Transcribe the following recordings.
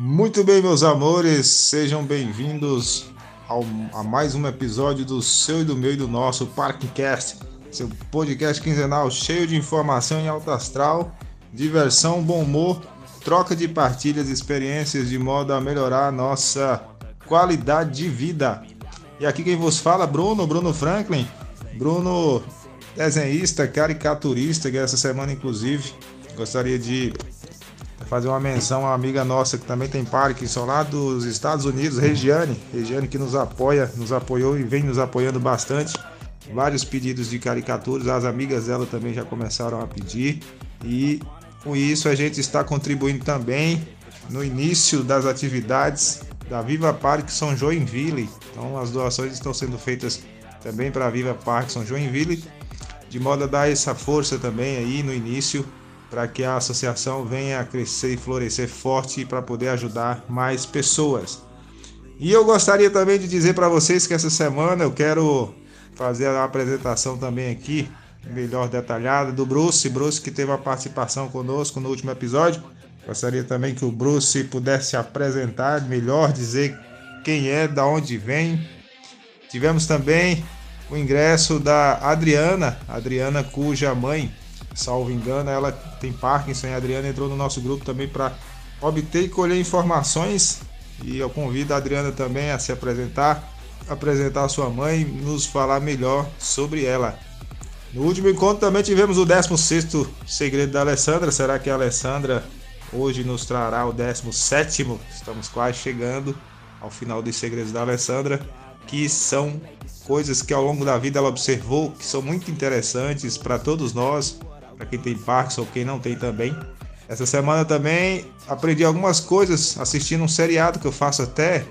Muito bem, meus amores, sejam bem-vindos a mais um episódio do seu e do meu e do nosso Parkcast, seu podcast quinzenal cheio de informação em alto astral, diversão, bom humor, troca de partilhas e experiências de modo a melhorar a nossa qualidade de vida. E aqui quem vos fala, Bruno, Bruno Franklin, Bruno desenhista, caricaturista, que essa semana inclusive gostaria de fazer uma menção a uma amiga nossa que também tem Parkinson lá dos Estados Unidos, Regiane. Regiane que nos apoia, nos apoiou e vem nos apoiando bastante. Vários pedidos de caricaturas, as amigas dela também já começaram a pedir. E com isso a gente está contribuindo também no início das atividades da Viva Parkinson Joinville. Então as doações estão sendo feitas também para a Viva Parkinson Joinville, de modo a dar essa força também aí no início para que a associação venha a crescer e florescer forte para poder ajudar mais pessoas. E eu gostaria também de dizer para vocês que essa semana eu quero fazer a apresentação também aqui, melhor detalhada, do Bruce. Bruce que teve a participação conosco no último episódio. Gostaria também que o Bruce pudesse apresentar melhor, dizer quem é, da onde vem. Tivemos também o ingresso da Adriana, Adriana cuja mãe salvo engano, ela tem Parkinson e a Adriana entrou no nosso grupo também para obter e colher informações. E eu convido a Adriana também a se apresentar, apresentar a sua mãe e nos falar melhor sobre ela. No último encontro também tivemos o 16 segredo da Alessandra. Será que a Alessandra hoje nos trará o 17? Estamos quase chegando ao final dos segredos da Alessandra, que são coisas que ao longo da vida ela observou que são muito interessantes para todos nós, para quem tem Parkinson ou quem não tem também. Essa semana também aprendi algumas coisas assistindo um seriado que eu faço até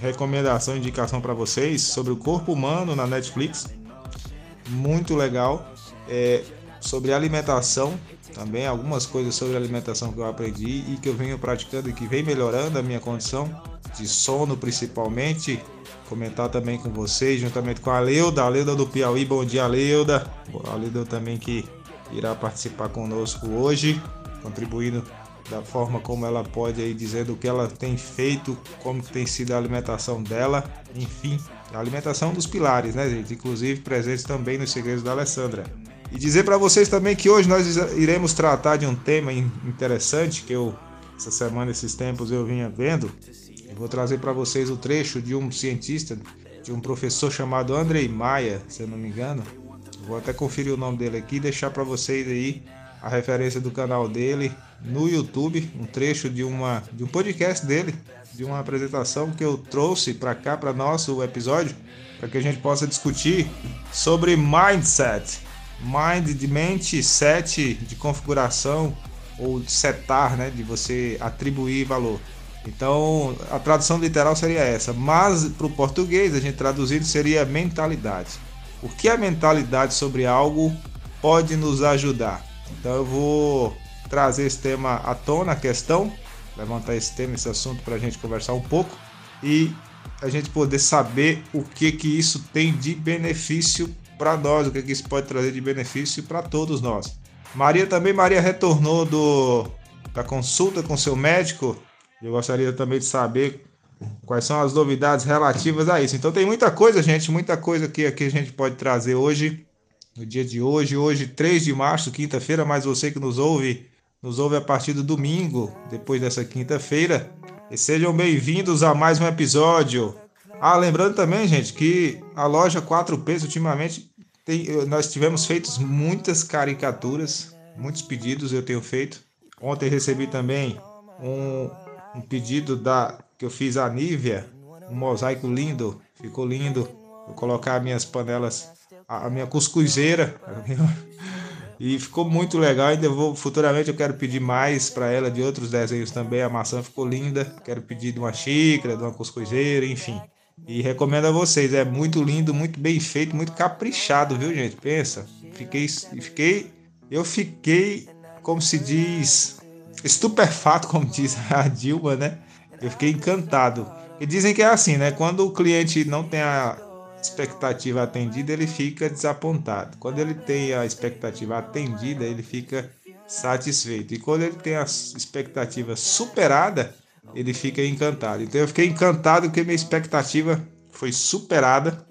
recomendação, indicação para vocês sobre o corpo humano na Netflix. Muito legal. É, sobre alimentação também, algumas coisas sobre alimentação que eu aprendi e que eu venho praticando e que vem melhorando a minha condição de sono principalmente. Comentar também com vocês, juntamente com a Leuda, a Leuda do Piauí. Bom dia, Leuda. A Leuda também que irá participar conosco hoje, contribuindo da forma como ela pode aí dizendo o que ela tem feito, como tem sido a alimentação dela, enfim, a alimentação dos pilares, né, gente? Inclusive presentes também nos segredos da Alessandra. E dizer para vocês também que hoje nós iremos tratar de um tema interessante que eu essa semana, esses tempos eu vinha vendo. Eu vou trazer para vocês o trecho de um cientista, de um professor chamado Andrei Maia, se eu não me engano, Vou até conferir o nome dele aqui e deixar para vocês aí a referência do canal dele no YouTube, um trecho de uma de um podcast dele, de uma apresentação que eu trouxe para cá para nosso episódio, para que a gente possa discutir sobre mindset, mind de mente, set de configuração ou de setar, né, de você atribuir valor. Então, a tradução literal seria essa, mas para o português, a gente traduzindo seria mentalidade o que a mentalidade sobre algo pode nos ajudar. Então eu vou trazer esse tema à tona, a questão, levantar esse tema, esse assunto para a gente conversar um pouco e a gente poder saber o que que isso tem de benefício para nós, o que que isso pode trazer de benefício para todos nós. Maria também, Maria retornou do da consulta com seu médico. Eu gostaria também de saber quais são as novidades relativas a isso. Então tem muita coisa, gente, muita coisa que a gente pode trazer hoje, no dia de hoje, hoje 3 de março, quinta-feira, mas você que nos ouve, nos ouve a partir do domingo, depois dessa quinta-feira. E sejam bem-vindos a mais um episódio. Ah, lembrando também, gente, que a loja 4Ps ultimamente tem, nós tivemos feitos muitas caricaturas, muitos pedidos eu tenho feito. Ontem recebi também um, um pedido da que eu fiz a Nívia, um mosaico lindo, ficou lindo. Vou colocar minhas panelas, a, minha cuscuzeira, e ficou muito legal. Ainda vou futuramente eu quero pedir mais para ela de outros desenhos também. A maçã ficou linda. Quero pedir de uma xícara, de uma cuscuzeira, enfim. E recomendo a vocês, é muito lindo, muito bem feito, muito caprichado, viu, gente? Pensa. Fiquei fiquei eu fiquei como se diz estupefato, como diz a Dilma, né? Eu fiquei encantado. E dizem que é assim, né? Quando o cliente não tem a expectativa atendida, ele fica desapontado. Quando ele tem a expectativa atendida, ele fica satisfeito. E quando ele tem a expectativa superada, ele fica encantado. Então eu fiquei encantado porque minha expectativa foi superada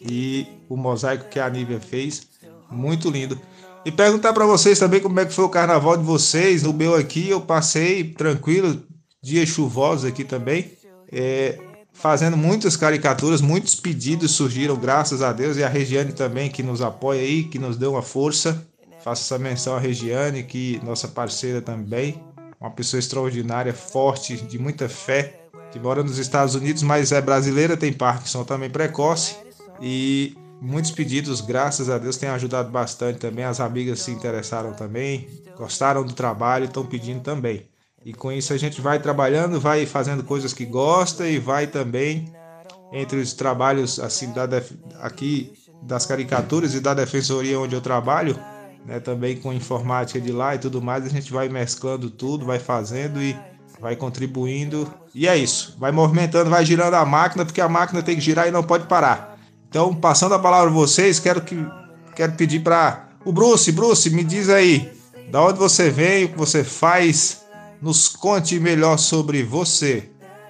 e o mosaico que a Nívia fez, muito lindo. E perguntar para vocês também como é que foi o carnaval de vocês. O meu aqui eu passei tranquilo, dias chuvosos aqui também, é, fazendo muitas caricaturas, muitos pedidos surgiram, graças a Deus, e a Regiane também que nos apoia aí, que nos deu uma força. Faço essa menção à Regiane, que nossa parceira também, uma pessoa extraordinária, forte, de muita fé, que mora nos Estados Unidos, mas é brasileira, tem Parkinson também precoce e muitos pedidos, graças a Deus, tem ajudado bastante também. As amigas se interessaram também, gostaram do trabalho, estão pedindo também. E com isso a gente vai trabalhando, vai fazendo coisas que gosta e vai também entre os trabalhos assim da aqui das caricaturas e da defensoria onde eu trabalho, né, também com informática de lá e tudo mais, a gente vai mesclando tudo, vai fazendo e vai contribuindo. E é isso, vai movimentando, vai girando a máquina, porque a máquina tem que girar e não pode parar. Então, passando a palavra a vocês, quero que quero pedir para o Bruce, Bruce, me diz aí, da onde você vem, o que você faz, nos conte melhor sobre você.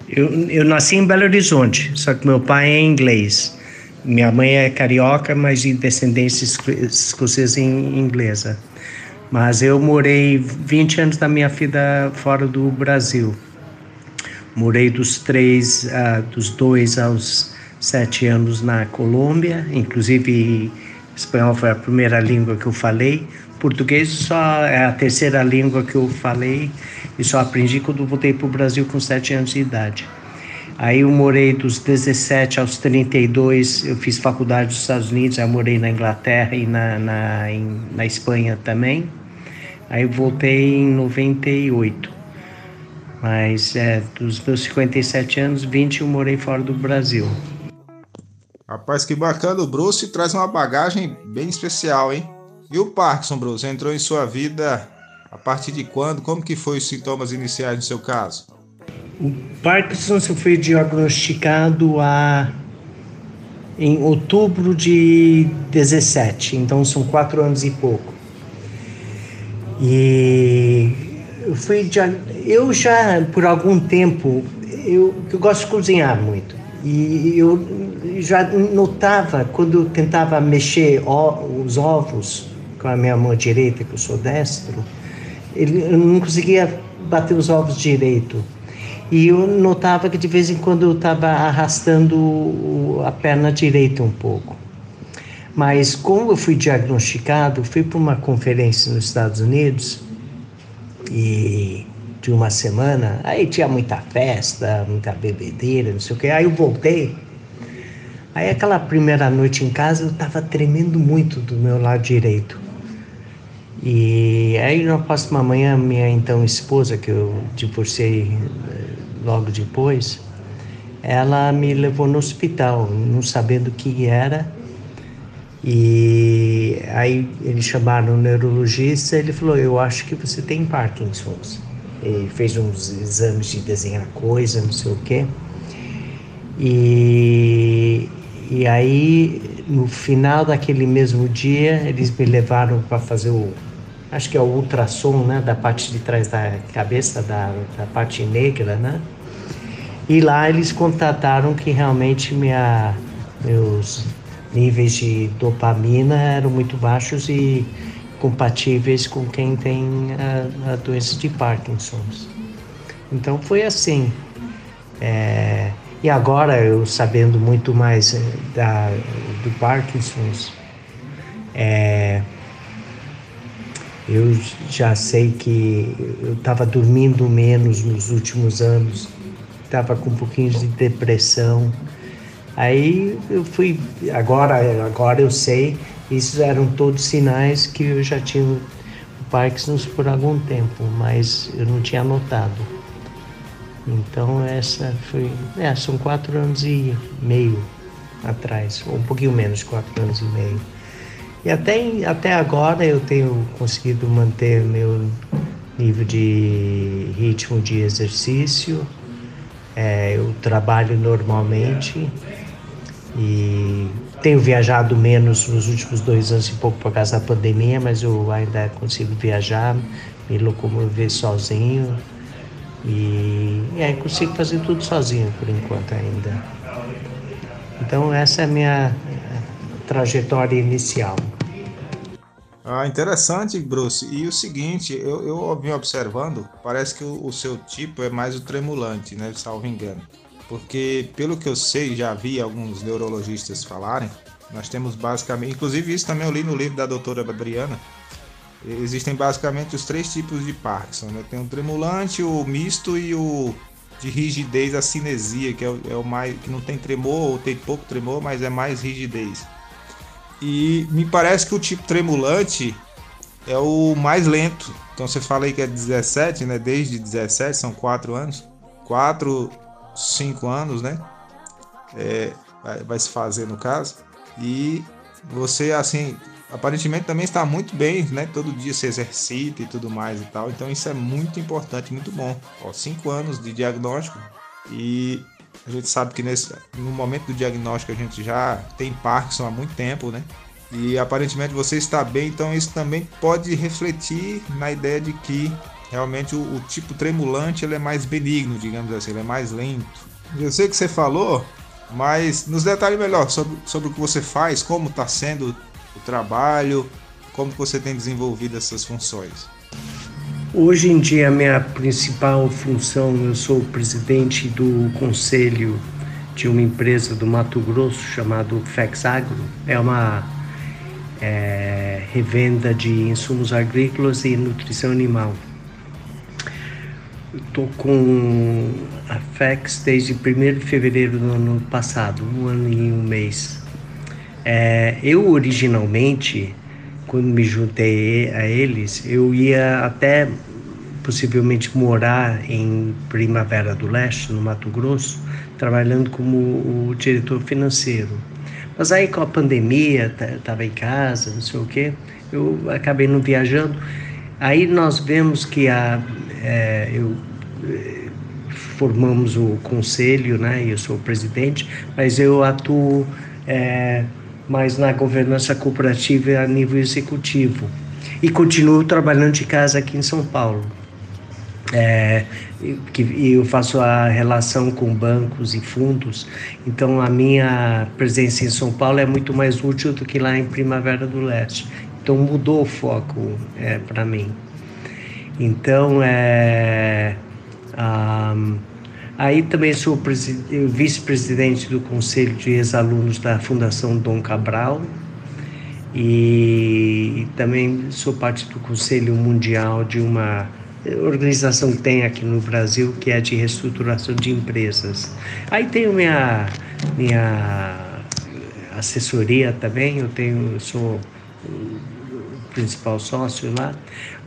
Eu, eu nasci em Belo Horizonte, só que meu pai é inglês. Minha mãe é carioca, mas de descendência escocesa e inglesa. Mas eu morei 20 anos da minha vida fora do Brasil. Morei dos três, uh, dos dois aos sete anos na Colômbia, inclusive espanhol foi a primeira língua que eu falei, português só é a terceira língua que eu falei e só aprendi quando voltei para o Brasil com sete anos de idade. Aí eu morei dos 17 aos 32, eu fiz faculdade nos Estados Unidos, aí morei na Inglaterra e na, na, em, na Espanha também. Aí voltei em 98. Mas é, dos meus 57 anos, 20 eu morei fora do Brasil. Rapaz, que bacana. O Bruce traz uma bagagem bem especial, hein? E o Parkinson, Bruce, entrou em sua vida a partir de quando? Como que foi os sintomas iniciais no seu caso? O Parkinson foi diagnosticado a... em outubro de 17, então são quatro anos e pouco. E eu fui eu já por algum tempo eu, eu gosto de cozinhar muito e eu já notava quando eu tentava mexer os ovos com a minha mão direita, que eu sou destro, ele, eu não conseguia bater os ovos direito. E eu notava que de vez em quando eu estava arrastando a perna direita um pouco. Mas como eu fui diagnosticado, fui para uma conferência nos Estados Unidos e de uma semana, aí tinha muita festa, muita bebedeira, não sei o que. Aí eu voltei Aí aquela primeira noite em casa eu estava tremendo muito do meu lado direito. E aí na próxima manhã minha então esposa, que eu divorciei eh, logo depois, ela me levou no hospital, não sabendo o que era. E aí eles chamaram o neurologista, ele falou: "Eu acho que você tem Parkinson's". Ele fez uns exames de desenhar coisa, não sei o quê. E e aí, no final daquele mesmo dia, eles me levaram para fazer o, acho que é o ultrassom, né, da parte de trás da cabeça, da, da parte negra, né? E lá eles constataram que realmente minha, meus níveis de dopamina eram muito baixos e compatíveis com quem tem a, a doença de Parkinson. Então foi assim. É, e agora, eu sabendo muito mais eh, da, do Parkinson's, é, eu já sei que eu estava dormindo menos nos últimos anos, estava com um pouquinho de depressão. Aí eu fui, agora, agora eu sei, esses eram todos sinais que eu já tinha o Parkinson's por algum tempo, mas eu não tinha notado. Então essa foi, é, são quatro anos e meio atrás, ou um pouquinho menos, quatro anos e meio. E até, até agora eu tenho conseguido manter meu nível de ritmo de exercício, é, eu trabalho normalmente e tenho viajado menos nos últimos dois anos e pouco por causa da pandemia, mas eu ainda consigo viajar, me locomover sozinho E, aí consigo fazer tudo sozinho por enquanto ainda. Então essa é a minha trajetória inicial. Ah, interessante, Bruce. E o seguinte, eu, eu vim observando, parece que o, o, seu tipo é mais o tremulante, né? Salvo engano. Porque, pelo que eu sei, já vi alguns neurologistas falarem, nós temos basicamente, inclusive isso também eu li no livro da doutora Adriana, existem basicamente os três tipos de Parkinson, né? Tem o tremulante, o misto e o de rigidez, a cinesia, que é é o mais, que não tem tremor ou tem pouco tremor, mas é mais rigidez. E me parece que o tipo tremulante é o mais lento. Então você fala aí que é 17, né? Desde 17, são 4 anos. 4, 5 anos, né? É, vai, vai se fazer no caso. E você, assim, aparentemente também está muito bem, né? Todo dia se exercita e tudo mais e tal. Então isso é muito importante, muito bom. Ó, cinco anos de diagnóstico e a gente sabe que nesse, no momento do diagnóstico a gente já tem Parkinson há muito tempo, né? E aparentemente você está bem, então isso também pode refletir na ideia de que realmente o, o tipo tremulante ele é mais benigno, digamos assim, ele é mais lento. Eu sei que você falou, mas nos detalhe melhor sobre, sobre o que você faz, como está sendo o trabalho, como você tem desenvolvido essas funções. Hoje em dia, a minha principal função, eu sou presidente do conselho de uma empresa do Mato Grosso chamado Fexagro. É uma é, revenda de insumos agrícolas e nutrição animal. Estou com a FEX desde 1 de fevereiro do ano passado, um ano e um mês. É, eu originalmente quando me juntei a eles, eu ia até possivelmente morar em Primavera do Leste, no Mato Grosso, trabalhando como o diretor financeiro. Mas aí com a pandemia, estava em casa, não sei o quê, eu acabei não viajando. Aí nós vemos que a, é, eu é, formamos o conselho, né? Eu sou o presidente, mas eu atuo é, mas na governança cooperativa a nível executivo. E continuo trabalhando de casa aqui em São Paulo. É, que eu faço a relação com bancos e fundos, então a minha presença em São Paulo é muito mais útil do que lá em Primavera do Leste. Então mudou o foco é, para mim. Então é. Um, Aí também sou vice-presidente do Conselho de Ex-Alunos da Fundação Dom Cabral e também sou parte do Conselho Mundial de uma organização que tem aqui no Brasil que é de reestruturação de empresas. Aí tenho minha minha assessoria também, eu tenho eu sou principal sócio lá,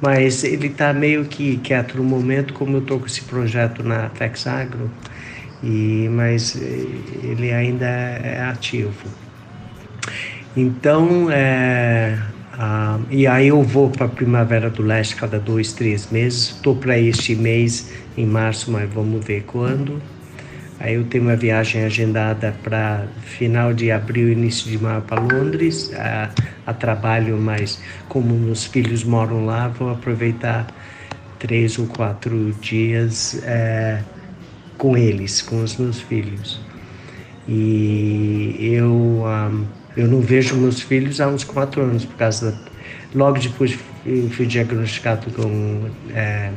mas ele está meio que quieto no momento, como eu estou com esse projeto na Texagro, e, mas eh, ele ainda é ativo. Então, é, ah, e aí eu vou para a Primavera do Leste cada dois, três meses. Estou para este mês, em março, mas vamos ver quando. Aí eu tenho uma viagem agendada para final de abril, início de maio para Londres, a, a, trabalho, mas como meus filhos moram lá, vou aproveitar três ou quatro dias é, com eles, com os meus filhos. E eu, um, eu não vejo meus filhos há uns quatro anos, por causa da, logo depois eu fui diagnosticado com é,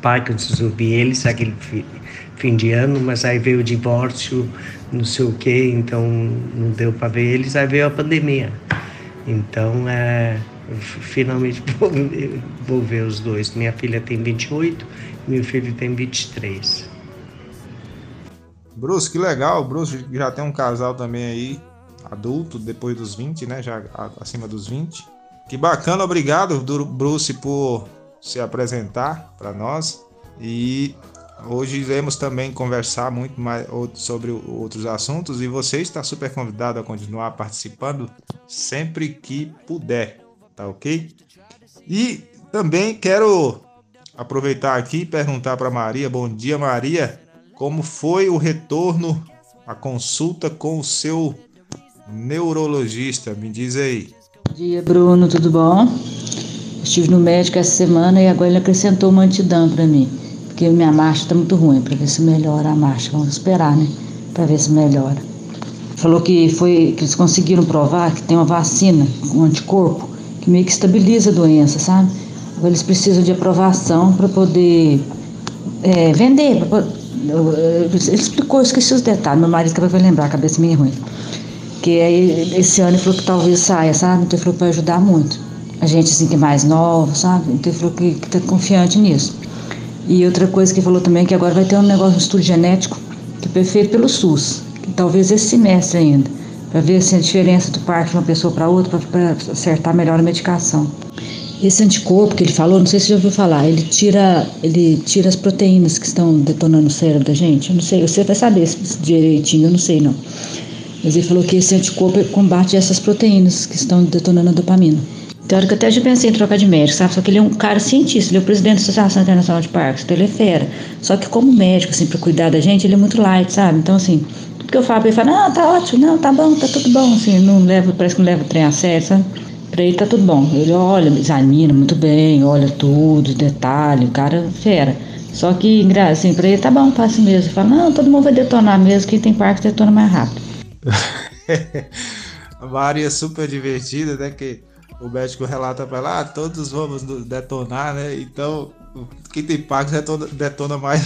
Parkinson, vi eles, aquele fim de ano, mas aí veio o divórcio, não sei o quê, então não deu para ver eles, aí veio a pandemia. Então, é, finalmente vou, vou ver os dois. Minha filha tem 28, meu filho tem 23. Bruce, que legal. Bruce já tem um casal também aí, adulto, depois dos 20, né? Já acima dos 20. Que bacana, obrigado, Bruce, por se apresentar para nós. E Hoje iremos também conversar muito mais sobre outros assuntos e você está super convidado a continuar participando sempre que puder, tá ok? E também quero aproveitar aqui e perguntar para Maria, bom dia Maria, como foi o retorno, a consulta com o seu neurologista? Me diz aí. Bom dia Bruno, tudo bom? Estive no médico essa semana e agora ele acrescentou uma antidão para mim porque minha marcha está muito ruim, para ver se melhora a marcha. Vamos esperar, né? Para ver se melhora. Falou que foi que eles conseguiram provar que tem uma vacina, um anticorpo, que meio que estabiliza a doença, sabe? Agora eles precisam de aprovação para poder é, vender. Pra, ele explicou, eu esqueci os detalhes, meu marido acabou de lembrar, a cabeça meio ruim. Que aí, esse ano ele falou que talvez saia, sabe? Então ele falou que vai ajudar muito. A gente assim que é mais nova, sabe? Então ele falou que, que tá confiante nisso. E outra coisa que falou também que agora vai ter um negócio, um estudo genético, que é feito pelo SUS, que talvez esse semestre ainda, para ver assim, a diferença do parque de uma pessoa para outra, para acertar melhor a medicação. Esse anticorpo que ele falou, não sei se você já ouviu falar, ele tira, ele tira as proteínas que estão detonando o cérebro da gente. Eu não sei, você vai saber direitinho, eu não sei não. Mas ele falou que esse anticorpo combate essas proteínas que estão detonando a dopamina. Teórico até já pensei em trocar de médico, sabe? Só que ele é um cara cientista, ele é o presidente da Associação Internacional de Parques, então ele é fera. Só que como médico, assim, pra cuidar da gente, ele é muito light, sabe? Então, assim, tudo que eu falo pra ele, fala, não, tá ótimo, não, tá bom, tá tudo bom, assim, não leva, parece que não leva o trem a sério, sabe? Pra ele tá tudo bom. Ele olha, examina muito bem, olha tudo, detalhe, o cara é fera. Só que, assim, pra ele tá bom, passa mesmo. Fala, não, todo mundo vai detonar mesmo, quem tem parque detona mais rápido. a Maria é super divertida, né? Que o médico relata para lá, ah, todos vamos detonar, né? Então, quem tem Pax detona, detona mais.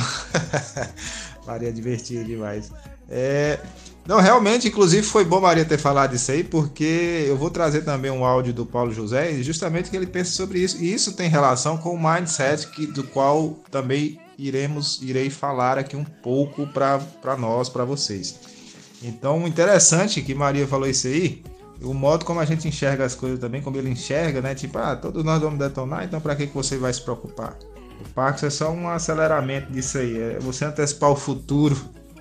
Maria divertida demais. É, não, realmente, inclusive foi bom Maria ter falado isso aí, porque eu vou trazer também um áudio do Paulo José, justamente que ele pensa sobre isso. E isso tem relação com o mindset que, do qual também iremos irei falar aqui um pouco para nós, para vocês. Então, interessante que Maria falou isso aí, o modo como a gente enxerga as coisas também, como ele enxerga, né? Tipo, ah, todos nós vamos detonar, então para que, que você vai se preocupar? O Pax é só um aceleramento disso aí, é você antecipar o futuro,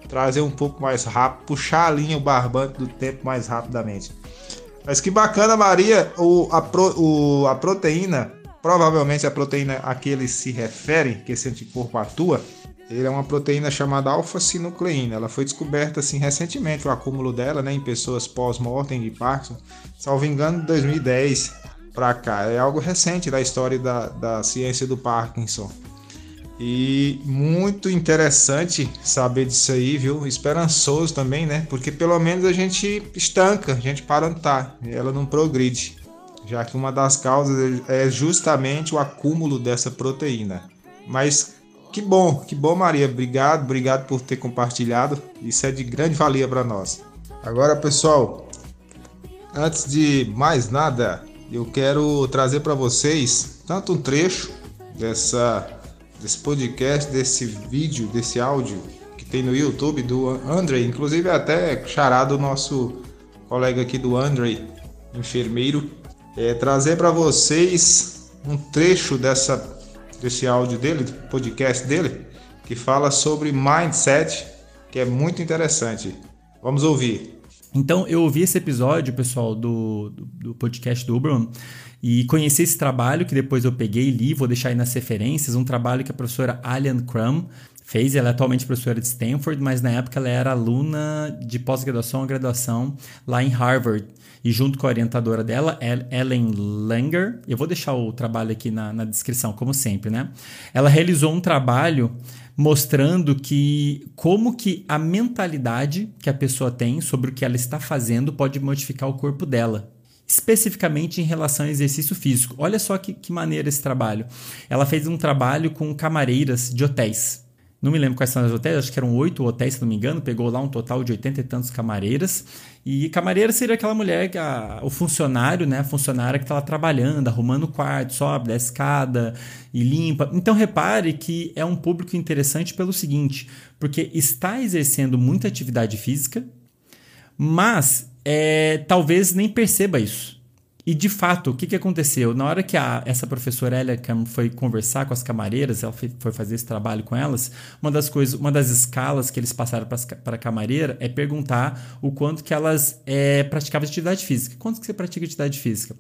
trazer um pouco mais rápido, puxar a linha, o barbante do tempo mais rapidamente. Mas que bacana, Maria, o, a, pro, o, a proteína, provavelmente a proteína a que ele se refere, que esse anticorpo atua, ele é uma proteína chamada alfa-sinucleína. Ela foi descoberta assim recentemente o acúmulo dela, né, em pessoas pós-mortem de Parkinson, salvo engano, de 2010 para cá. É algo recente da história da, da ciência do Parkinson. E muito interessante saber disso aí, viu? Esperançoso também, né? Porque pelo menos a gente estanca, a gente para onde tá, ela não progride. Já que uma das causas é justamente o acúmulo dessa proteína. Mas que bom, que bom, Maria. Obrigado, obrigado por ter compartilhado. Isso é de grande valia para nós. Agora, pessoal, antes de mais nada, eu quero trazer para vocês tanto um trecho dessa desse podcast, desse vídeo, desse áudio que tem no YouTube do André, inclusive até charado o nosso colega aqui do André, enfermeiro, é, trazer para vocês um trecho dessa desse áudio dele, podcast dele, que fala sobre mindset, que é muito interessante. Vamos ouvir. Então, eu ouvi esse episódio, pessoal, do, do, do podcast do Uberman e conheci esse trabalho que depois eu peguei e li, vou deixar aí nas referências, um trabalho que a professora Alian Crum fez. Ela é atualmente professora de Stanford, mas na época ela era aluna de pós-graduação ou graduação lá em Harvard e junto com a orientadora dela, Ellen Langer, eu vou deixar o trabalho aqui na, na descrição, como sempre, né? Ela realizou um trabalho mostrando que como que a mentalidade que a pessoa tem sobre o que ela está fazendo pode modificar o corpo dela. Especificamente em relação ao exercício físico. Olha só que, que maneira esse trabalho. Ela fez um trabalho com camareiras de hotéis. Não me lembro quais são os hotéis, acho que eram oito hotéis, se não me engano. Pegou lá um total de oitenta e tantos camareiras. E camareira seria aquela mulher, a, o funcionário, né? A funcionária que está lá trabalhando, arrumando o quarto, sobe, desce escada e limpa. Então repare que é um público interessante pelo seguinte: porque está exercendo muita atividade física, mas é, talvez nem perceba isso. E de fato, o que, que aconteceu? Na hora que a, essa professora Eliacam foi conversar com as camareiras, ela foi, foi, fazer esse trabalho com elas, uma das coisas, uma das escalas que eles passaram para a camareira é perguntar o quanto que elas é, praticavam atividade física. Quanto que você pratica atividade física?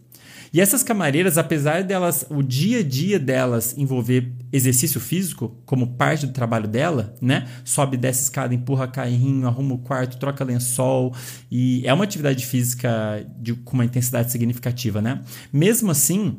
E essas camareiras, apesar delas, o dia a dia delas envolver exercício físico como parte do trabalho dela, né? Sobe, desce escada, empurra carrinho, arruma o quarto, troca lençol e é uma atividade física de, com uma intensidade significativa, né? Mesmo assim,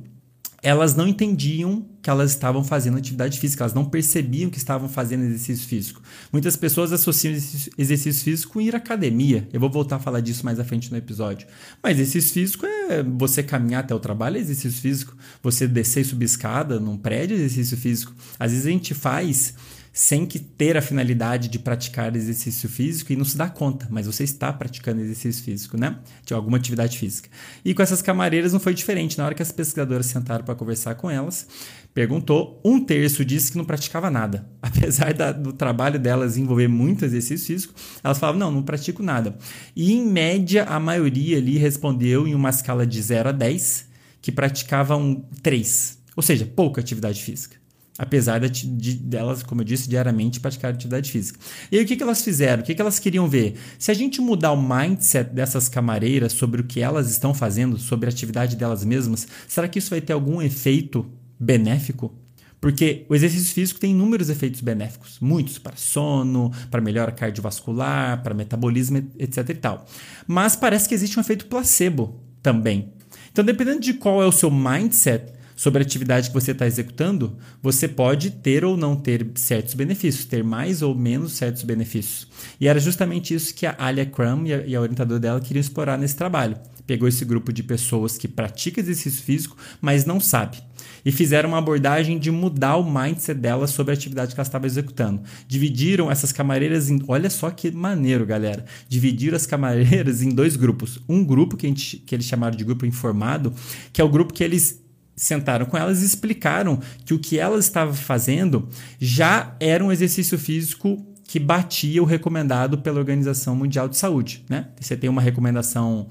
elas não entendiam que elas estavam fazendo atividade física, elas não percebiam que estavam fazendo exercício físico. Muitas pessoas associam exercício físico com ir à academia. Eu vou voltar a falar disso mais à frente no episódio. Mas exercício físico é você caminhar até o trabalho, é exercício físico. Você descer e subir escada num prédio, é exercício físico. Às vezes a gente faz sem que ter a finalidade de praticar exercício físico e não se dá conta, mas você está praticando exercício físico, né? De alguma atividade física. E com essas camareiras não foi diferente. Na hora que as pesquisadoras sentaram para conversar com elas, perguntou, um terço disse que não praticava nada. Apesar da, do trabalho delas envolver muito exercício físico, elas falavam, não, não pratico nada. E em média, a maioria ali respondeu em uma escala de 0 a 10, que praticavam 3, ou seja, pouca atividade física apesar de, de, delas, como eu disse, diariamente praticar atividade física. E aí o que, que elas fizeram? O que, que elas queriam ver? Se a gente mudar o mindset dessas camareiras sobre o que elas estão fazendo, sobre a atividade delas mesmas, será que isso vai ter algum efeito benéfico? Porque o exercício físico tem inúmeros efeitos benéficos, muitos para sono, para melhora cardiovascular, para metabolismo, etc e tal. Mas parece que existe um efeito placebo também. Então, dependendo de qual é o seu mindset, sobre a atividade que você está executando, você pode ter ou não ter certos benefícios, ter mais ou menos certos benefícios. E era justamente isso que a Alia Crum e a, orientadora dela queriam explorar nesse trabalho. Pegou esse grupo de pessoas que pratica exercício físico, mas não sabe e fizeram uma abordagem de mudar o mindset delas sobre a atividade que elas estavam executando. Dividiram essas camareiras em. Olha só que maneiro, galera. Dividiram as camareiras em dois grupos. Um grupo que, gente, que eles chamaram de grupo informado, que é o grupo que eles sentaram com elas e explicaram que o que elas estavam fazendo já era um exercício físico que batia o recomendado pela Organização Mundial de Saúde. Né? Você tem uma recomendação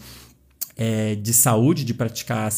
é, de saúde de praticar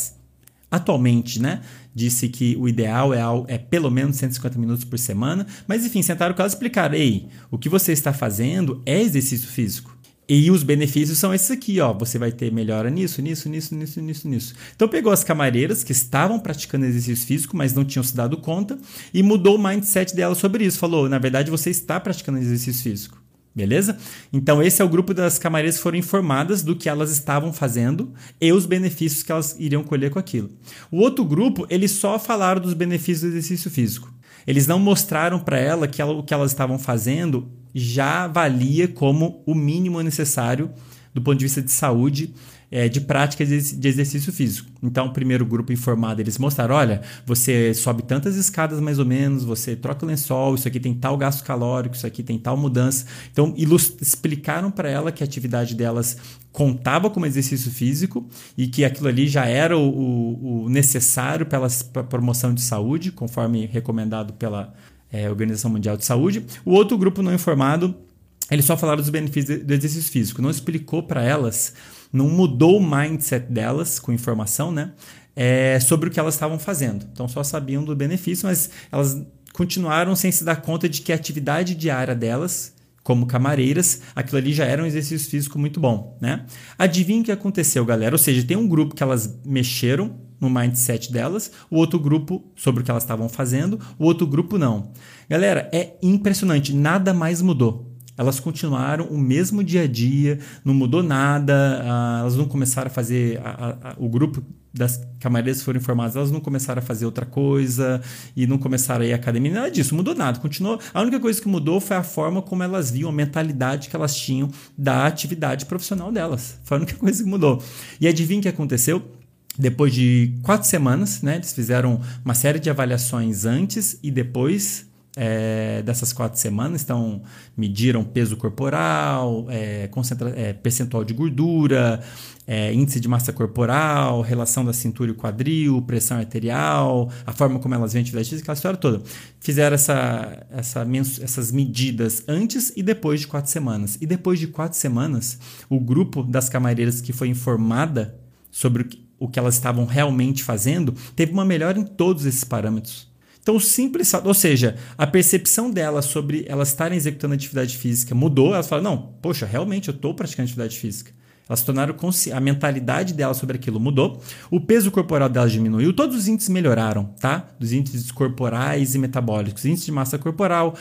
atualmente, né? Disse que o ideal é, é pelo menos 150 minutos por semana. Mas enfim, sentaram com elas e explicaram: ei, o que você está fazendo é exercício físico. E os benefícios são esses aqui, ó. Você vai ter melhora nisso, nisso, nisso, nisso, nisso, nisso. Então pegou as camareiras que estavam praticando exercício físico, mas não tinham se dado conta, e mudou o mindset dela sobre isso. Falou: na verdade, você está praticando exercício físico. Beleza? Então, esse é o grupo das camareiras que foram informadas do que elas estavam fazendo e os benefícios que elas iriam colher com aquilo. O outro grupo, eles só falaram dos benefícios do exercício físico. Eles não mostraram para ela que ela, o que elas estavam fazendo já valia como o mínimo necessário do ponto de vista de saúde, é, de prática de exercício físico. Então, o primeiro grupo informado, eles mostraram: olha, você sobe tantas escadas mais ou menos, você troca o lençol, isso aqui tem tal gasto calórico, isso aqui tem tal mudança. Então, explicaram para ela que a atividade delas contava como exercício físico e que aquilo ali já era o, o, o necessário para a promoção de saúde, conforme recomendado pela é, Organização Mundial de Saúde. O outro grupo não informado, eles só falaram dos benefícios do exercício físico, não explicou para elas, não mudou o mindset delas com informação, né? É, sobre o que elas estavam fazendo. Então só sabiam do benefício, mas elas continuaram sem se dar conta de que a atividade diária delas como camareiras, aquilo ali já era um exercício físico muito bom, né? Adivinha o que aconteceu, galera? Ou seja, tem um grupo que elas mexeram no mindset delas, o outro grupo sobre o que elas estavam fazendo, o outro grupo não. Galera, é impressionante, nada mais mudou. Elas continuaram o mesmo dia a dia, não mudou nada, uh, elas não começaram a fazer. A, a, o grupo das camareiras foram informadas, elas não começaram a fazer outra coisa e não começaram a ir à academia, nada disso, mudou nada, continuou. A única coisa que mudou foi a forma como elas viam, a mentalidade que elas tinham da atividade profissional delas. Foi a única coisa que mudou. E adivinha o que aconteceu? Depois de quatro semanas, né, eles fizeram uma série de avaliações antes e depois é, dessas quatro semanas. Então, mediram peso corporal, é, é, percentual de gordura, é, índice de massa corporal, relação da cintura e quadril, pressão arterial, a forma como elas a atividade física, aquela história toda. Fizeram essa, essa, essas medidas antes e depois de quatro semanas. E depois de quatro semanas, o grupo das camareiras que foi informada sobre o que elas estavam realmente fazendo, teve uma melhora em todos esses parâmetros. Então, simples ou seja, a percepção delas sobre elas estarem executando atividade física mudou. Elas falaram: não, poxa, realmente eu estou praticando atividade física. Elas se tornaram a mentalidade delas sobre aquilo mudou, o peso corporal delas diminuiu, todos os índices melhoraram, tá? Dos índices corporais e metabólicos, índice de massa corporal,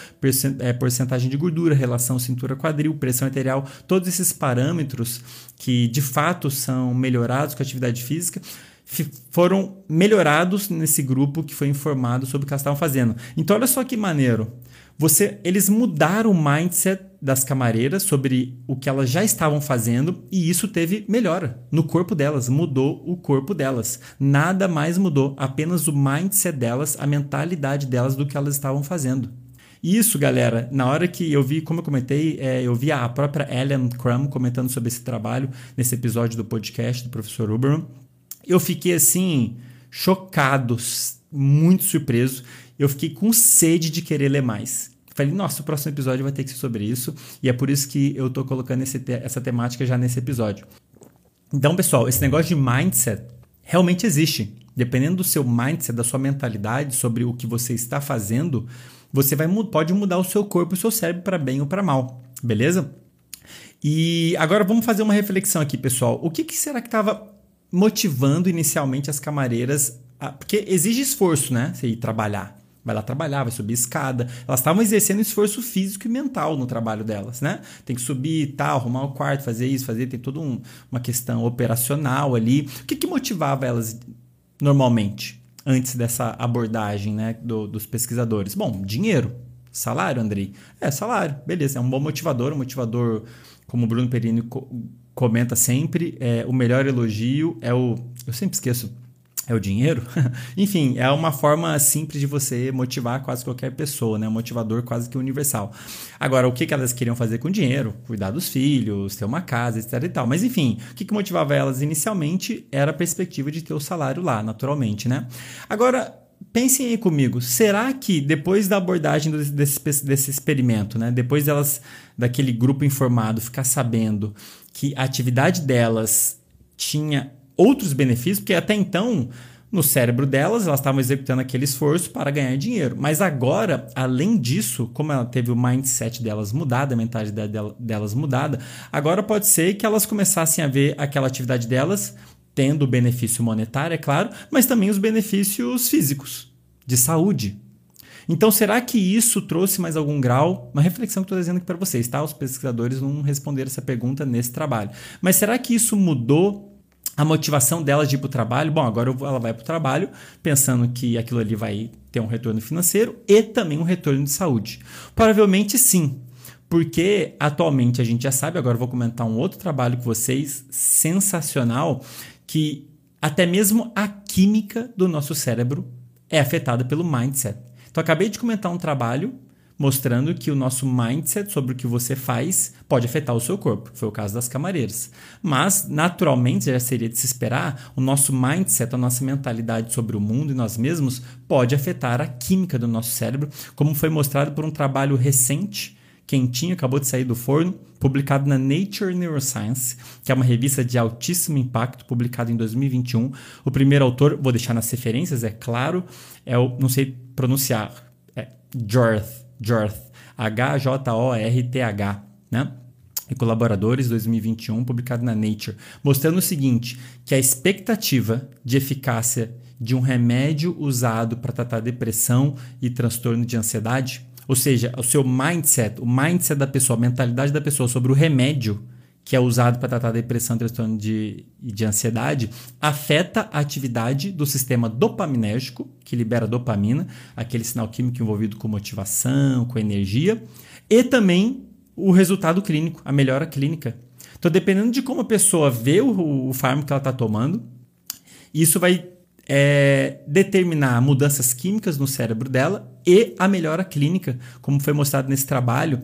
é, porcentagem de gordura, relação cintura-quadril, pressão arterial, todos esses parâmetros que de fato são melhorados com a atividade física foram melhorados nesse grupo que foi informado sobre o que elas estavam fazendo. Então, olha só que maneiro. Você, eles mudaram o mindset das camareiras sobre o que elas já estavam fazendo e isso teve melhora no corpo delas, mudou o corpo delas. Nada mais mudou, apenas o mindset delas, a mentalidade delas do que elas estavam fazendo. Isso, galera, na hora que eu vi, como eu comentei, é, eu vi a própria Ellen Crum comentando sobre esse trabalho nesse episódio do podcast do professor Uberman. Eu fiquei assim, chocado, muito surpreso. Eu fiquei com sede de querer ler mais. Falei, nossa, o próximo episódio vai ter que ser sobre isso. E é por isso que eu tô colocando esse, essa temática já nesse episódio. Então, pessoal, esse negócio de mindset realmente existe. Dependendo do seu mindset, da sua mentalidade sobre o que você está fazendo, você vai, pode mudar o seu corpo e o seu cérebro para bem ou para mal, beleza? E agora vamos fazer uma reflexão aqui, pessoal. O que, que será que estava motivando inicialmente as camareiras? A, porque exige esforço, né? Você ir trabalhar. Vai lá trabalhar, vai subir escada. Elas estavam exercendo esforço físico e mental no trabalho delas, né? Tem que subir, tal, arrumar o quarto, fazer isso, fazer. Tem toda um, uma questão operacional ali. O que, que motivava elas normalmente? antes dessa abordagem né, do, dos pesquisadores? Bom, dinheiro. Salário, Andrei? É, salário. Beleza, é um bom motivador, um motivador, como o Bruno Perini comenta sempre, é, o melhor elogio é o. Eu sempre esqueço é o dinheiro? Enfim, é uma forma simples de você motivar quase qualquer pessoa, né? Um motivador quase que universal. Agora, o que, elas queriam fazer com dinheiro? Cuidar dos filhos, ter uma casa, etc e tal. Mas enfim, o que, que motivava elas inicialmente era a perspectiva de ter o salário lá, naturalmente, né? Agora, pensem aí comigo, será que depois da abordagem desse, desse experimento, né, depois delas, daquele grupo informado, ficar sabendo que a atividade delas tinha outros benefícios, porque até então, no cérebro delas, elas estavam executando aquele esforço para ganhar dinheiro. Mas agora, além disso, como ela teve o mindset delas mudado, a mentalidade delas mudada, agora pode ser que elas começassem a ver aquela atividade delas tendo o benefício monetário, é claro, mas também os benefícios físicos, de saúde. Então, será que isso trouxe mais algum grau? Uma reflexão que estou trazendo aqui para vocês, tá? Os pesquisadores não responderam essa pergunta nesse trabalho. Mas será que isso mudou a motivação dela de ir para o trabalho, bom, agora ela vai para o trabalho pensando que aquilo ali vai ter um retorno financeiro e também um retorno de saúde. Provavelmente sim, porque atualmente a gente já sabe, agora vou comentar um outro trabalho com vocês, sensacional, que até mesmo a química do nosso cérebro é afetada pelo mindset. Então, acabei de comentar um trabalho mostrando que o nosso mindset sobre o que você faz pode afetar o seu corpo. Foi o caso das camareiras. Mas, naturalmente, já seria de se esperar, o nosso mindset, a nossa mentalidade sobre o mundo e nós mesmos pode afetar a química do nosso cérebro, como foi mostrado por um trabalho recente quentinho, acabou de sair do forno, publicado na Nature Neuroscience, que é uma revista de altíssimo impacto, publicado em 2021. O primeiro autor, vou deixar nas referências, é claro, é o, não sei pronunciar, é Jorth, Jorth, H-J-O-R-T-H, né? E colaboradores 2021, publicado na Nature, mostrando o seguinte: que a expectativa de eficácia de um remédio usado para tratar depressão e transtorno de ansiedade, ou seja, o seu mindset, o mindset da pessoa, a mentalidade da pessoa sobre o remédio que é usado para tratar depressão transtorno de, de ansiedade, afeta a atividade do sistema dopaminérgico, que libera dopamina, aquele sinal químico envolvido com motivação, com energia, e também o resultado clínico, a melhora clínica. Então, dependendo de como a pessoa vê o, o fármaco que ela está tomando, isso vai é, determinar mudanças químicas no cérebro dela e a melhora clínica, como foi mostrado nesse trabalho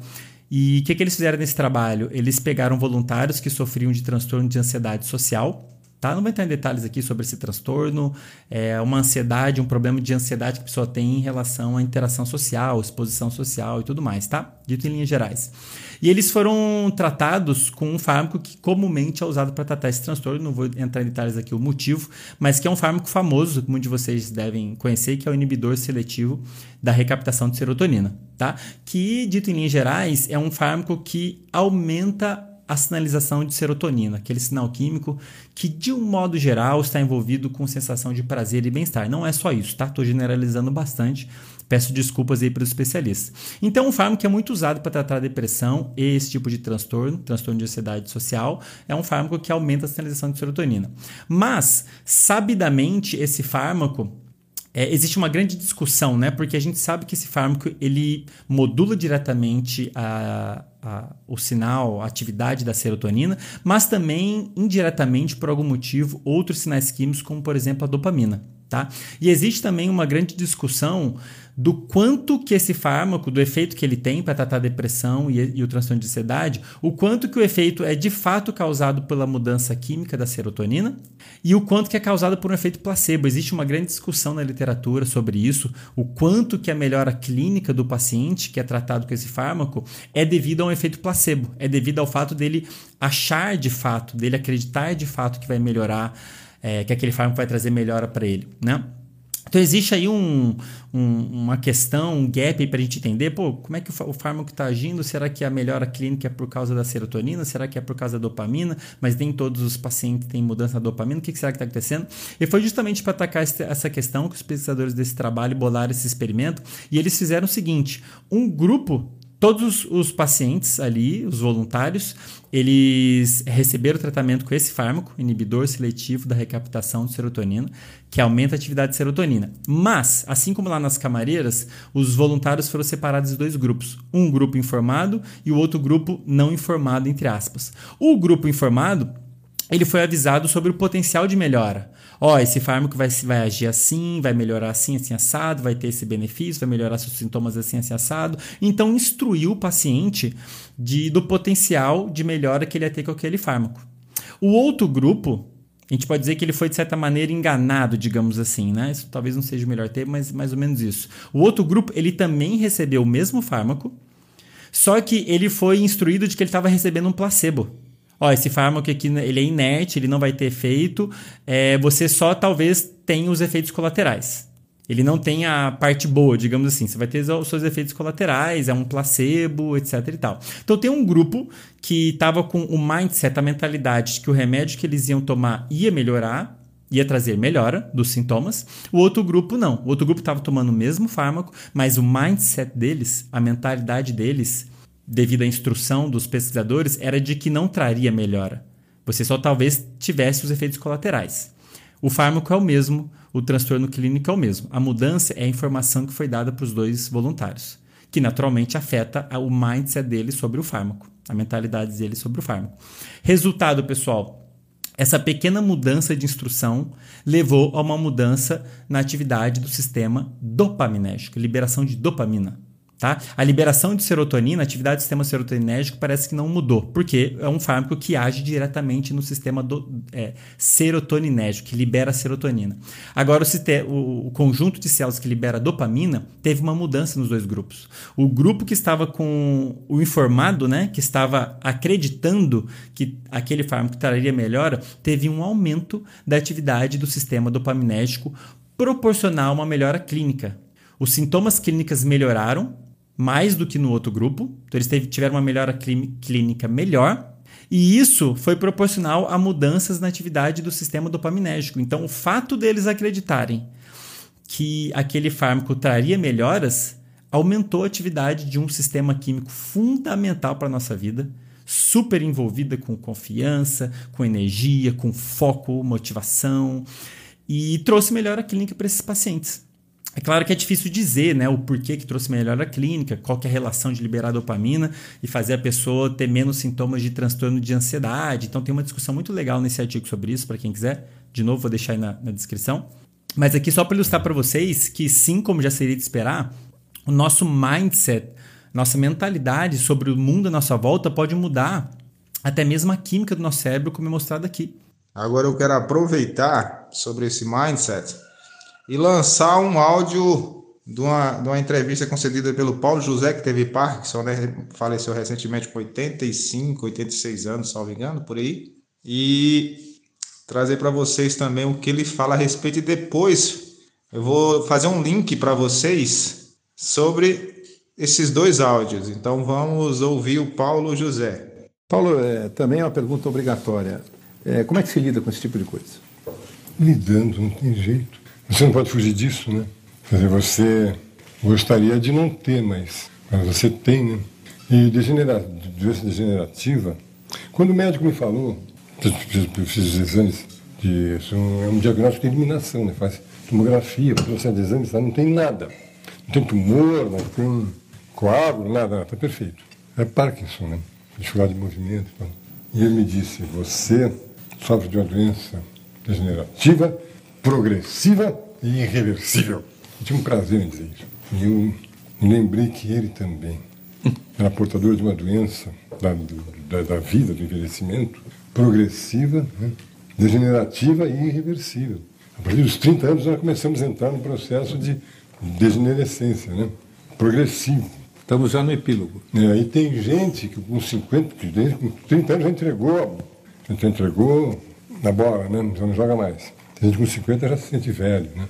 e o que, que eles fizeram nesse trabalho? Eles pegaram voluntários que sofriam de transtorno de ansiedade social, tá? Não vou entrar em detalhes aqui sobre esse transtorno, é uma ansiedade, um problema de ansiedade que a pessoa tem em relação à interação social, exposição social e tudo mais, tá? Dito em linhas gerais. E eles foram tratados com um fármaco que comumente é usado para tratar esse transtorno, não vou entrar em detalhes aqui o motivo, mas que é um fármaco famoso, que muitos de vocês devem conhecer, que é o inibidor seletivo da recaptação de serotonina, tá? Que, dito em linhas gerais, é um fármaco que aumenta a sinalização de serotonina, aquele sinal químico que, de um modo geral, está envolvido com sensação de prazer e bem-estar. Não é só isso, tá? Estou generalizando bastante, Peço desculpas aí para os especialistas. Então, um fármaco que é muito usado para tratar depressão e esse tipo de transtorno, transtorno de ansiedade social, é um fármaco que aumenta a sinalização de serotonina. Mas, sabidamente, esse fármaco é, existe uma grande discussão, né? Porque a gente sabe que esse fármaco ele modula diretamente a, a, o sinal, a atividade da serotonina, mas também indiretamente, por algum motivo, outros sinais químicos, como por exemplo a dopamina. Tá? E existe também uma grande discussão do quanto que esse fármaco, do efeito que ele tem para tratar a depressão e, e, o transtorno de ansiedade, o quanto que o efeito é de fato causado pela mudança química da serotonina e o quanto que é causado por um efeito placebo. Existe uma grande discussão na literatura sobre isso, o quanto que a melhora clínica do paciente que é tratado com esse fármaco é devido a um efeito placebo, é devido ao fato dele achar de fato, dele acreditar de fato que vai melhorar, é, que aquele fármaco vai trazer melhora para ele, né? Então existe aí um, um, uma questão, um gap para a gente entender, pô, como é que o, fármaco está agindo? Será que a melhora clínica é por causa da serotonina? Será que é por causa da dopamina? Mas nem todos os pacientes têm mudança da dopamina. O que, que será que está acontecendo? E foi justamente para atacar essa questão que os pesquisadores desse trabalho bolaram esse experimento e eles fizeram o seguinte: um grupo todos os pacientes ali, os voluntários, eles receberam tratamento com esse fármaco, inibidor seletivo da recaptação de serotonina, que aumenta a atividade de serotonina. Mas, assim como lá nas camareiras, os voluntários foram separados em dois grupos. Um grupo informado e o outro grupo não informado, entre aspas. O grupo informado ele foi avisado sobre o potencial de melhora. Ó, esse fármaco vai, vai agir assim, vai melhorar assim, assim, assado, vai ter esse benefício, vai melhorar seus sintomas assim, assim, assado. Então, instruiu o paciente de, do potencial de melhora que ele ia ter com aquele fármaco. O outro grupo, a gente pode dizer que ele foi, de certa maneira, enganado, digamos assim, né? Isso talvez não seja o melhor termo, mas mais ou menos isso. O outro grupo, ele também recebeu o mesmo fármaco, só que ele foi instruído de que ele estava recebendo um placebo ó, esse fármaco aqui ele é inerte, ele não vai ter efeito, é, você só talvez tenha os efeitos colaterais. Ele não tem a parte boa, digamos assim. Você vai ter os seus efeitos colaterais, é um placebo, etc e tal. Então tem um grupo que estava com o mindset, a mentalidade de que o remédio que eles iam tomar ia melhorar, ia trazer melhora dos sintomas. O outro grupo não. O outro grupo estava tomando o mesmo fármaco, mas o mindset deles, a mentalidade deles, devido à instrução dos pesquisadores, era de que não traria melhora. Você só talvez tivesse os efeitos colaterais. O fármaco é o mesmo, o transtorno clínico é o mesmo. A mudança é a informação que foi dada para os dois voluntários, que naturalmente afeta o mindset deles sobre o fármaco, a mentalidade deles sobre o fármaco. Resultado, pessoal, essa pequena mudança de instrução levou a uma mudança na atividade do sistema dopaminérgico, liberação de dopamina. Tá? A liberação de serotonina, a atividade do sistema serotoninérgico parece que não mudou, porque é um fármaco que age diretamente no sistema do, é, serotoninérgico, que libera serotonina. Agora, o, o, o, conjunto de células que libera dopamina teve uma mudança nos dois grupos. O grupo que estava com o informado, né, que estava acreditando que aquele fármaco traria melhora, teve um aumento da atividade do sistema dopaminérgico proporcional a uma melhora clínica. Os sintomas clínicos melhoraram, mais do que no outro grupo. Então, eles tiveram uma melhora clínica melhor. E isso foi proporcional a mudanças na atividade do sistema dopaminérgico. Então, o fato deles acreditarem que aquele fármaco traria melhoras aumentou a atividade de um sistema químico fundamental para a nossa vida, super envolvida com confiança, com energia, com foco, motivação, e trouxe melhora clínica para esses pacientes. É claro que é difícil dizer né, o porquê que trouxe melhora clínica, qual é a relação de liberar dopamina e fazer a pessoa ter menos sintomas de transtorno de ansiedade. Então tem uma discussão muito legal nesse artigo sobre isso, para quem quiser. De novo, vou deixar aí na, na descrição. Mas aqui só para ilustrar para vocês que sim, como já seria de esperar, o nosso mindset, nossa mentalidade sobre o mundo à nossa volta pode mudar até mesmo a química do nosso cérebro, como é mostrado aqui. Agora eu quero aproveitar sobre esse mindset e lançar um áudio de uma, de uma entrevista concedida pelo Paulo José, que teve Parkinson, né? faleceu recentemente com 85, 86 anos, salvo engano, por aí. E trazer para vocês também o que ele fala a respeito. E depois eu vou fazer um link para vocês sobre esses dois áudios. Então vamos ouvir o Paulo José. Paulo, é, também é uma pergunta obrigatória. É, como é que se lida com esse tipo de coisa? Lidando, não tem jeito. Você não pode fugir disso, né? Quer dizer, você Gostaria de não ter, mas, mas você tem, né? E degenera, doença degenerativa, quando o médico me falou, eu fiz, os exames, de, é um diagnóstico de eliminação, né? faz tomografia, processo de exames, não tem nada. Não tem tumor, não tem coágulo, nada, está perfeito. É Parkinson, né? Dificuldade de movimento. Então. E ele me disse, você sofre de uma doença degenerativa, progressiva e irreversível. Eu tinha um prazer em dizer isso. E eu lembrei que ele também era portador de uma doença da, da, da vida, do envelhecimento, progressiva, né? degenerativa e irreversível. A partir dos 30 anos, nós começamos a entrar no processo de degenerescência, né? progressivo. Estamos já no epílogo. É, e tem gente que com 50, com 30 anos já entregou, já entregou na bola, né? já não joga mais. Tem gente com 50 já se sente velho, né?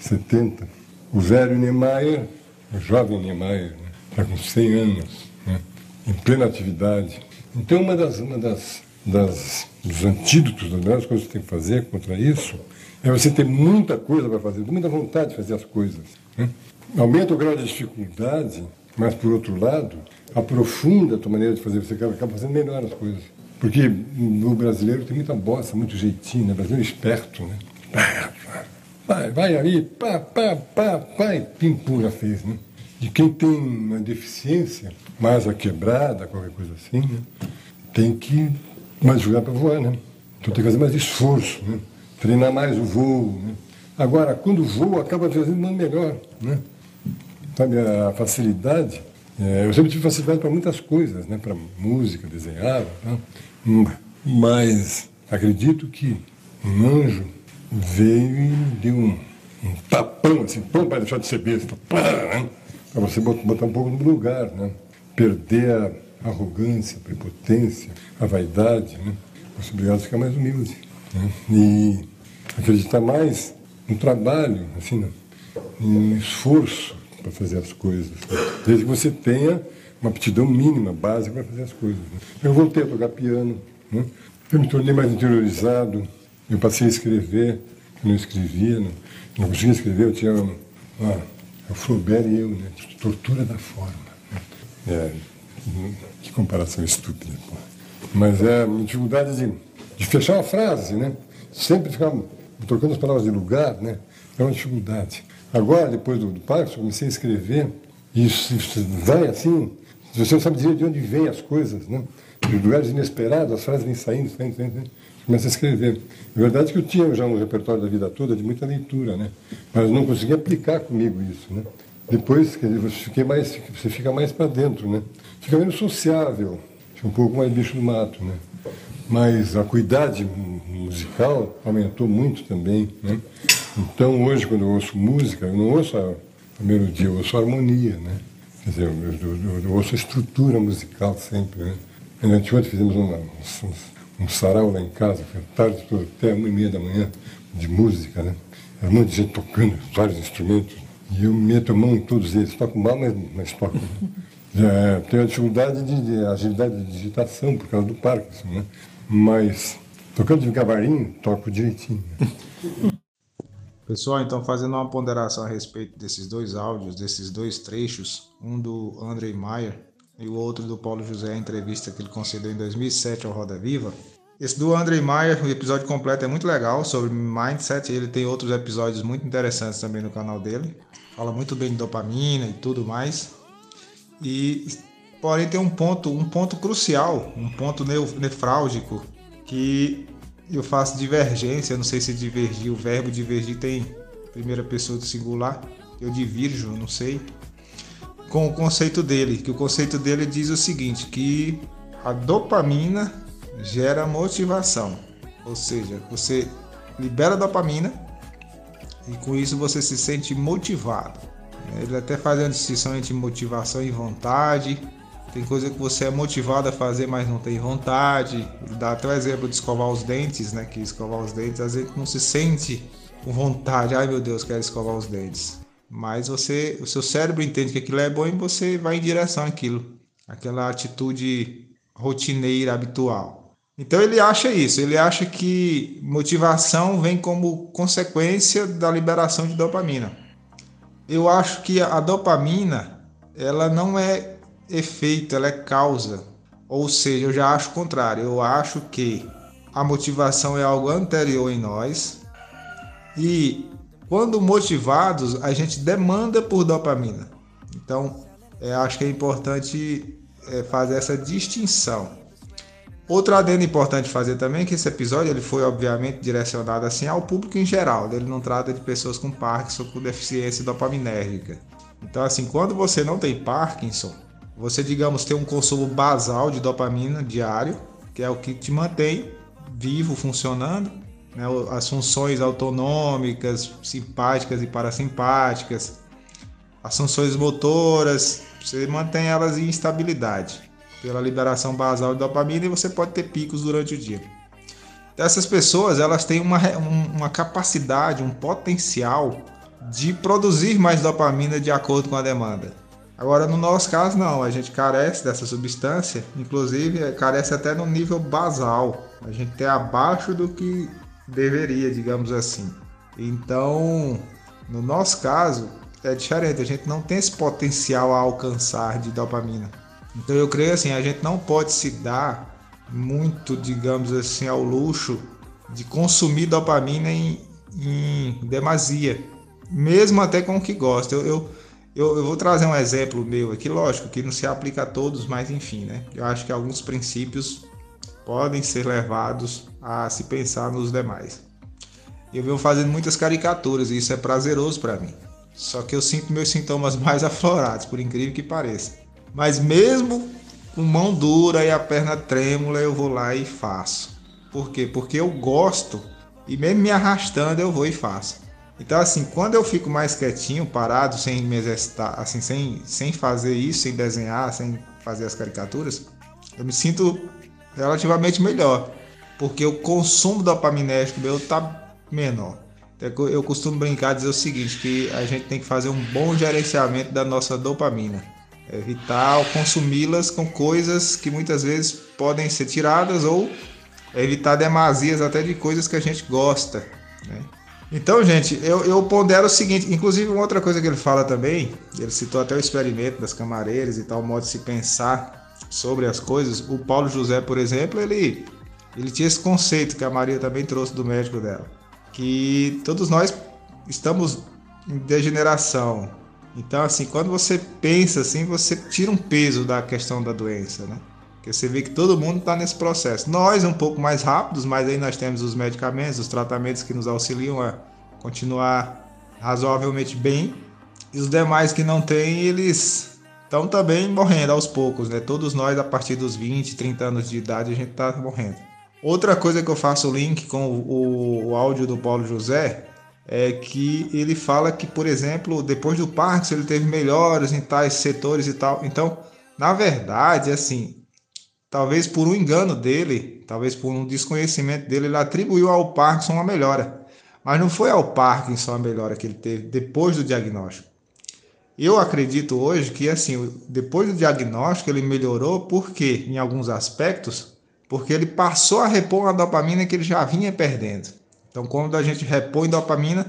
70. O velho Niemeyer, o jovem Niemeyer, né? está com 100 anos, né? em plena atividade. Então, uma das, uma das, das dos antídotos, das melhores coisas que você tem que fazer contra isso, é você ter muita coisa para fazer, muita vontade de fazer as coisas. Né? Aumenta o grau de dificuldade, mas, por outro lado, aprofunda a tua maneira de fazer, você acaba fazendo melhor as coisas. Porque o brasileiro tem muita bossa, muito jeitinho, né? Brasileiro é esperto, né? Vai, vai aí, pá, pá, pá, pá, e já fez, né? De quem tem uma deficiência, mais a quebrada, qualquer coisa assim, né? tem que mais jogar para voar, né? Então tem que fazer mais esforço, né? Treinar mais o voo, né? Agora, quando voa, acaba fazendo melhor, né? Sabe, a facilidade, é, eu sempre tive facilidade para muitas coisas, né? Para música, desenhar, né? mas acredito que um anjo veio e deu um, um tapão, assim, para deixar de ser besta, né? para você botar um pouco no lugar, né? perder a arrogância, a prepotência, a vaidade, né? você obrigado a ficar mais humilde né? e acreditar mais no trabalho, assim, no esforço para fazer as coisas, né? desde que você tenha uma aptidão mínima, básica para fazer as coisas. Né? Eu voltei a tocar piano, né? eu me tornei mais interiorizado, eu passei a escrever, não escrevia, não, não conseguia escrever, eu tinha uma, o Flaubert e eu, né? Tortura da forma. É, que comparação estúpida. Pô. Mas é uma dificuldade de, de fechar uma frase, né? Sempre ficar trocando as palavras de lugar, né? É uma dificuldade. Agora, depois do, do eu comecei a escrever e isso, isso vai assim, você não sabe dizer de onde vêm as coisas, né? De lugares inesperados, as frases vêm saindo, saindo, saindo, saindo começa a escrever. É verdade que eu tinha já um repertório da vida toda de muita leitura, né? Mas não conseguia aplicar comigo isso, né? Depois, dizer, você, fiquei mais, você fica mais para dentro, né? Fica menos sociável, fica um pouco mais bicho do mato, né? Mas a cuidade musical aumentou muito também, né? Então, hoje, quando eu ouço música, eu não ouço a, a melodia, eu ouço a harmonia, né? Quer dizer, eu, eu, eu ouço a estrutura musical sempre, né? Anteontem fizemos uma, uns, um sarau lá em casa, tarde até uma e meia da manhã, de música, né? Era um monte de gente tocando vários instrumentos. E eu meto a mão em todos eles. Toco mal, mas, mas toco. Né? É, tenho a dificuldade de, de, agilidade de digitação por causa do Parkinson, né? Mas tocando devagarinho, toco direitinho. Pessoal, então fazendo uma ponderação a respeito desses dois áudios, desses dois trechos, um do Andrei Maier e o outro do Paulo José, a entrevista que ele concedeu em 2007 ao Roda Viva. Esse do Andrei Maier, o episódio completo é muito legal sobre mindset. Ele tem outros episódios muito interessantes também no canal dele. Fala muito bem de dopamina e tudo mais. E porém tem um ponto, um ponto crucial, um ponto nefrálgico que eu faço divergência. Não sei se divergir, o verbo divergir tem primeira pessoa do singular. Eu divirjo, não sei com o conceito dele, que o conceito dele diz o seguinte, que a dopamina gera motivação, ou seja, você libera dopamina e com isso você se sente motivado. Ele até faz uma distinção entre motivação e vontade. Tem coisa que você é motivado a fazer, mas não tem vontade. Ele dá até o exemplo de escovar os dentes, né? Que escovar os dentes, às vezes não se sente com vontade. Ai meu Deus, quero escovar os dentes. Mas você, o seu cérebro entende que aquilo é bom e você vai em direção àquilo, aquela atitude rotineira habitual. Então ele acha isso, ele acha que motivação vem como consequência da liberação de dopamina. eu acho que a dopamina ela não é efeito, ela é causa. Ou seja, eu já acho o contrário. Eu acho que a motivação é algo anterior em nós e quando motivados a gente demanda por dopamina. Então, é, acho que é importante é, fazer essa distinção. Outro adendo importante fazer também é que esse episódio ele foi obviamente direcionado assim ao público em geral. Ele não trata de pessoas com Parkinson com deficiência dopaminérgica. Então assim, quando você não tem Parkinson, você digamos tem um consumo basal de dopamina diário, que é o que te mantém vivo, funcionando, né? as funções autonômicas, simpáticas e parasimpáticas, as funções motoras, você mantém elas em estabilidade pela liberação basal de dopamina e você pode ter picos durante o dia. Essas pessoas elas têm uma, uma capacidade, um potencial de produzir mais dopamina de acordo com a demanda. Agora, no nosso caso, não, a gente carece dessa substância, inclusive carece até no nível basal. A gente tem abaixo do que deveria, digamos assim. Então, no nosso caso, é diferente, a gente não tem esse potencial a alcançar de dopamina. Então eu creio assim, a gente não pode se dar muito, digamos assim, ao luxo de consumir dopamina em, em demasia, mesmo até com o que gosta. Eu, eu, eu, eu, vou trazer um exemplo meu aqui, lógico que não se aplica a todos, mas enfim, né? Eu acho que alguns princípios podem ser levados a se pensar nos demais. Eu venho fazendo muitas caricaturas e isso é prazeroso para mim. Só que eu sinto meus sintomas mais aflorados, por incrível que pareça. Mas mesmo com mão dura e a perna trêmula, eu vou lá e faço. Por quê? Porque eu gosto e mesmo me arrastando eu vou e faço. Então assim, quando eu fico mais quietinho, parado, sem me exercitar, assim, sem, sem fazer isso, sem desenhar, sem fazer as caricaturas, eu me sinto relativamente melhor, porque o consumo dopaminérgico meu tá menor. Então, eu costumo brincar dizer o seguinte, que a gente tem que fazer um bom gerenciamento da nossa dopamina evitar consumi-las com coisas que muitas vezes podem ser tiradas ou evitar demasias até de coisas que a gente gosta. Né? Então, gente, eu, eu pondero o seguinte, inclusive uma outra coisa que ele fala também, ele citou até o experimento das camareiras e tal, modo de se pensar sobre as coisas. O Paulo José, por exemplo, ele, ele tinha esse conceito que a Maria também trouxe do médico dela, que todos nós estamos em degeneração, então, assim, quando você pensa assim, você tira um peso da questão da doença, né? Porque você vê que todo mundo está nesse processo. Nós um pouco mais rápidos, mas aí nós temos os medicamentos, os tratamentos que nos auxiliam a continuar razoavelmente bem. E os demais que não têm, eles estão também morrendo aos poucos, né? Todos nós, a partir dos 20, 30 anos de idade, a gente está morrendo. Outra coisa que eu faço link com o, o áudio do Paulo José é que ele fala que, por exemplo, depois do Parkinson ele teve melhoras em tais setores e tal. Então, na verdade, assim, talvez por um engano dele, talvez por um desconhecimento dele, ele atribuiu ao Parkinson uma melhora. Mas não foi ao Parkinson a melhora que ele teve depois do diagnóstico. Eu acredito hoje que assim, depois do diagnóstico ele melhorou porque em alguns aspectos, porque ele passou a repor a dopamina que ele já vinha perdendo. Então, quando a gente repõe dopamina,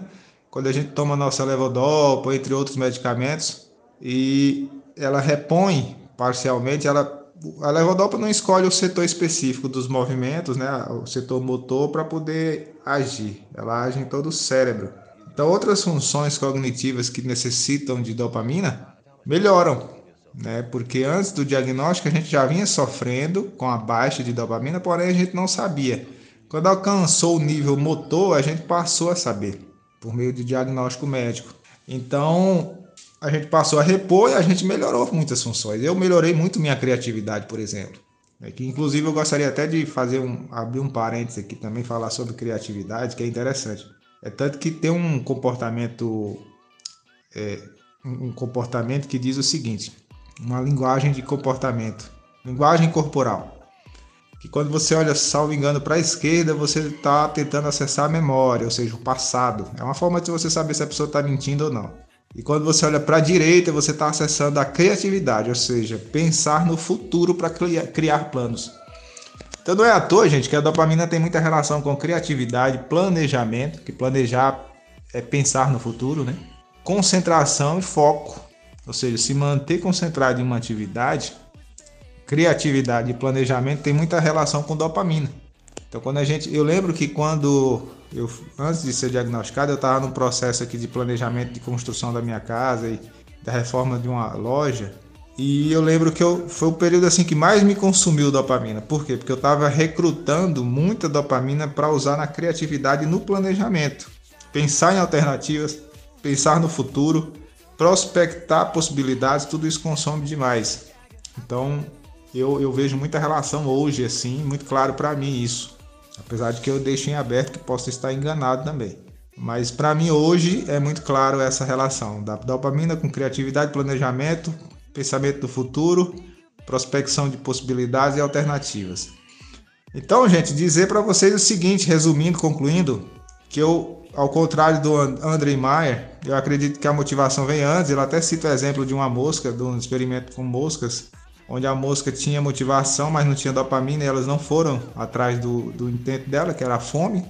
quando a gente toma nossa levodopa, entre outros medicamentos, e ela repõe parcialmente, ela a levodopa não escolhe o setor específico dos movimentos, né, o setor motor para poder agir. Ela age em todo o cérebro. Então, outras funções cognitivas que necessitam de dopamina melhoram, né? Porque antes do diagnóstico a gente já vinha sofrendo com a baixa de dopamina, porém a gente não sabia. Quando alcançou o nível motor, a gente passou a saber, por meio de diagnóstico médico. Então, a gente passou a repor e a gente melhorou muitas funções. Eu melhorei muito minha criatividade, por exemplo. É que, inclusive, eu gostaria até de fazer um, abrir um parênteses aqui também, falar sobre criatividade, que é interessante. É tanto que tem um comportamento, é, um comportamento que diz o seguinte: uma linguagem de comportamento, linguagem corporal que quando você olha, salvo engano, para a esquerda, você está tentando acessar a memória, ou seja, o passado. É uma forma de você saber se a pessoa está mentindo ou não. E quando você olha para a direita, você está acessando a criatividade, ou seja, pensar no futuro para criar planos. Então não é à toa, gente, que a dopamina tem muita relação com criatividade, planejamento, que planejar é pensar no futuro, né? concentração e foco. Ou seja, se manter concentrado em uma atividade, criatividade e planejamento tem muita relação com dopamina. Então, quando a gente, eu lembro que quando eu antes de ser diagnosticado, eu estava num processo aqui de planejamento de construção da minha casa e da reforma de uma loja. E eu lembro que eu, foi o período assim que mais me consumiu dopamina. Por quê? Porque eu estava recrutando muita dopamina para usar na criatividade e no planejamento. Pensar em alternativas, pensar no futuro, prospectar possibilidades, tudo isso consome demais. Então, eu, eu vejo muita relação hoje, assim, muito claro para mim isso. Apesar de que eu deixo em aberto que possa estar enganado também. Mas para mim hoje é muito claro essa relação da dopamina com criatividade, planejamento, pensamento do futuro, prospecção de possibilidades e alternativas. Então, gente, dizer para vocês o seguinte, resumindo, concluindo, que eu, ao contrário do André Maier, eu acredito que a motivação vem antes. Ele até cita o exemplo de uma mosca, de um experimento com moscas, onde a mosca tinha motivação, mas não tinha dopamina e elas não foram atrás do, do intento dela, que era a fome.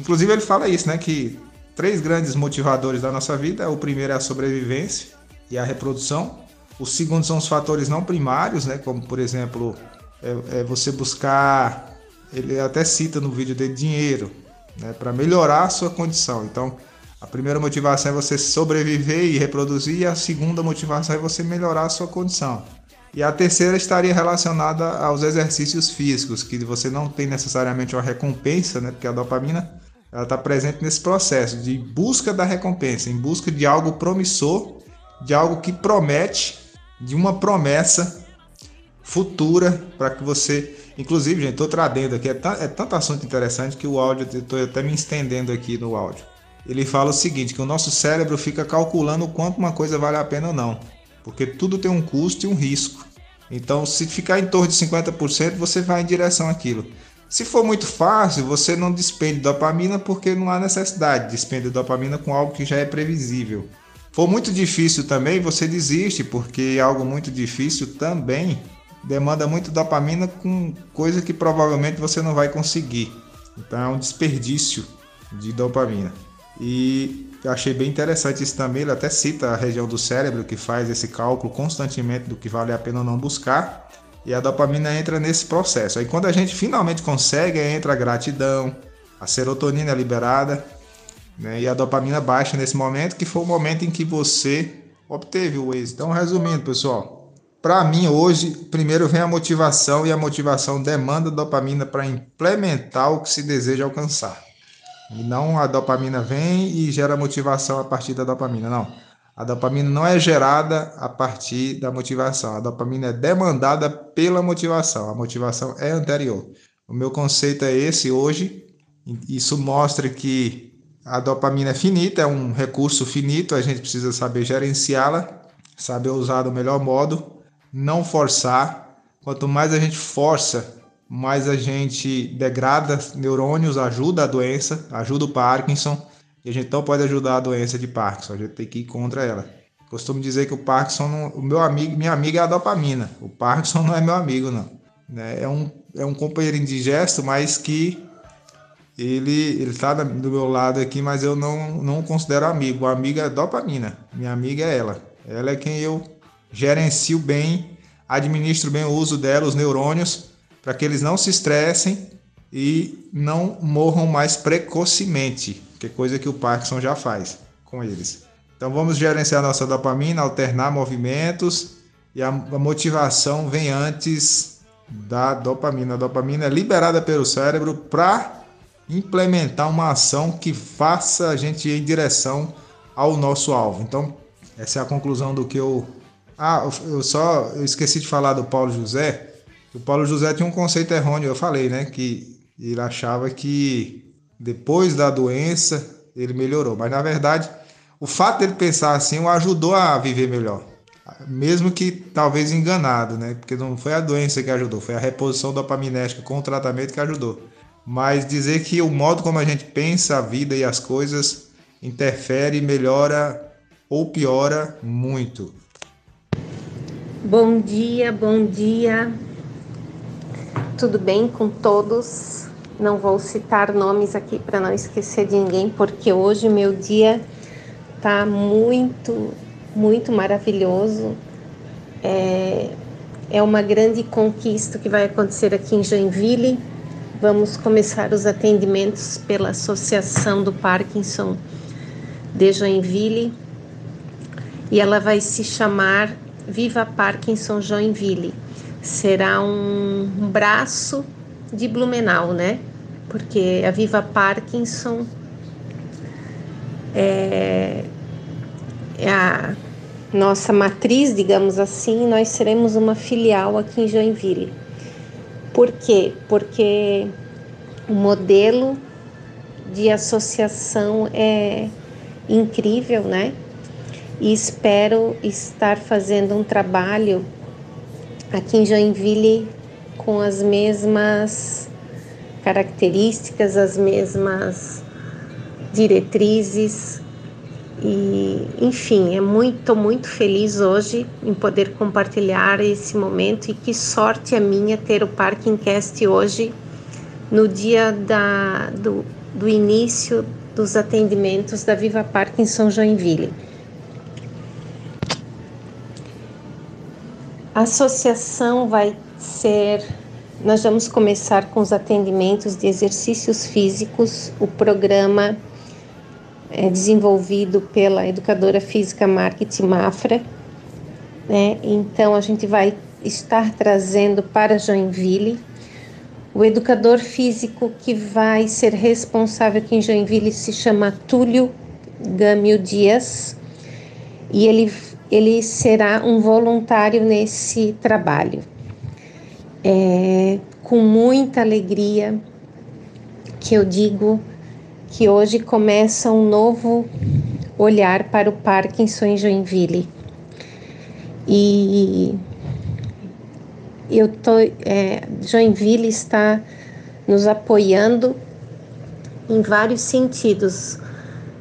Inclusive ele fala isso, né, que três grandes motivadores da nossa vida, o primeiro é a sobrevivência e a reprodução. O segundo são os fatores não primários, né, como por exemplo, é, é você buscar, ele até cita no vídeo dele, dinheiro, né, para melhorar a sua condição. Então, a primeira motivação é você sobreviver e reproduzir, e a segunda motivação é você melhorar a sua condição. E a terceira estaria relacionada aos exercícios físicos, que você não tem necessariamente uma recompensa, né? Porque a dopamina ela está presente nesse processo de busca da recompensa, em busca de algo promissor, de algo que promete, de uma promessa futura para que você. Inclusive, gente, estou trazendo aqui, é, é tanto assunto interessante que o áudio, estou até me estendendo aqui no áudio. Ele fala o seguinte: que o nosso cérebro fica calculando o quanto uma coisa vale a pena ou não porque tudo tem um custo e um risco. Então, se ficar em torno de 50%, você vai em direção àquilo. Se for muito fácil, você não despende dopamina porque não há necessidade de dopamina com algo que já é previsível. For muito difícil também, você desiste, porque algo muito difícil também demanda muito dopamina com coisa que provavelmente você não vai conseguir. Então é um desperdício de dopamina. E eu achei bem interessante isso também. Ele até cita a região do cérebro que faz esse cálculo constantemente do que vale a pena ou não buscar. E a dopamina entra nesse processo. Aí quando a gente finalmente consegue, entra a gratidão, a serotonina é liberada, né? E a dopamina baixa nesse momento, que foi o momento em que você obteve o êxito. Então, resumindo, pessoal, para mim hoje, primeiro vem a motivação e a motivação demanda dopamina para implementar o que se deseja alcançar. E não a dopamina vem e gera motivação a partir da dopamina, não. A dopamina não é gerada a partir da motivação. A dopamina é demandada pela motivação. A motivação é anterior. O meu conceito é esse hoje. Isso mostra que a dopamina é finita, é um recurso finito, a gente precisa saber gerenciá-la, saber usar do melhor modo, não forçar. Quanto mais a gente força mais a gente degrada neurônios, ajuda a doença, ajuda o Parkinson, e a gente não pode ajudar a doença de Parkinson, a gente tem que ir contra ela. Costumo dizer que o Parkinson, não, o meu amigo, minha amiga é a dopamina, o Parkinson não é meu amigo, não. Né? É um, é um companheiro indigesto, mas que ele ele está do meu lado aqui, mas eu não, não considero amigo. O amigo é dopamina, minha amiga é ela. Ela é quem eu gerencio bem, administro bem o uso dela, os neurônios, para que eles não se estressem e não morram mais precocemente, que é coisa que o Parkinson já faz com eles. Então vamos gerenciar nossa dopamina, alternar movimentos e a, a motivação vem antes da dopamina. A dopamina é liberada pelo cérebro para implementar uma ação que faça a gente ir em direção ao nosso alvo. Então, essa é a conclusão do que eu. Ah, eu só eu esqueci de falar do Paulo José. O Paulo José tinha um conceito errôneo, eu falei, né? Que ele achava que depois da doença ele melhorou. Mas na verdade, o fato dele pensar assim o ajudou a viver melhor. Mesmo que talvez enganado, né? Porque não foi a doença que ajudou, foi a reposição dopaminérgica com o tratamento que ajudou. Mas dizer que o modo como a gente pensa a vida e as coisas interfere, melhora ou piora muito. Bom dia, bom dia tudo bem com todos. Não vou citar nomes aqui para não esquecer de ninguém, porque hoje meu dia tá muito, muito maravilhoso. É, é uma grande conquista que vai acontecer aqui em Joinville. Vamos começar os atendimentos pela Associação do Parkinson de Joinville e ela vai se chamar Viva Parkinson Joinville. Será um braço de Blumenau, né? Porque a Viva Parkinson é, é a nossa matriz, digamos assim, nós seremos uma filial aqui em Joinville. Por quê? Porque o modelo de associação é incrível, né? E espero estar fazendo um trabalho aqui em Joinville com as mesmas características, as mesmas diretrizes e enfim, é muito, muito feliz hoje em poder compartilhar esse momento e que sorte a minha ter o Parkingcast hoje no dia da, do, do início dos atendimentos da Viva Parkinson Joinville. A associação vai ser nós vamos começar com os atendimentos de exercícios físicos, o programa é desenvolvido pela educadora física Market Mafra. Né? Então, a gente vai estar trazendo para Joinville o educador físico que vai ser responsável aqui em Joinville se chama Túlio Gâmio Dias e ele, ele será um voluntário nesse trabalho. É, com muita alegria que eu digo que hoje começa um novo olhar para o Parkinson em Joinville. E eu tô, é, Joinville está nos apoiando em vários sentidos,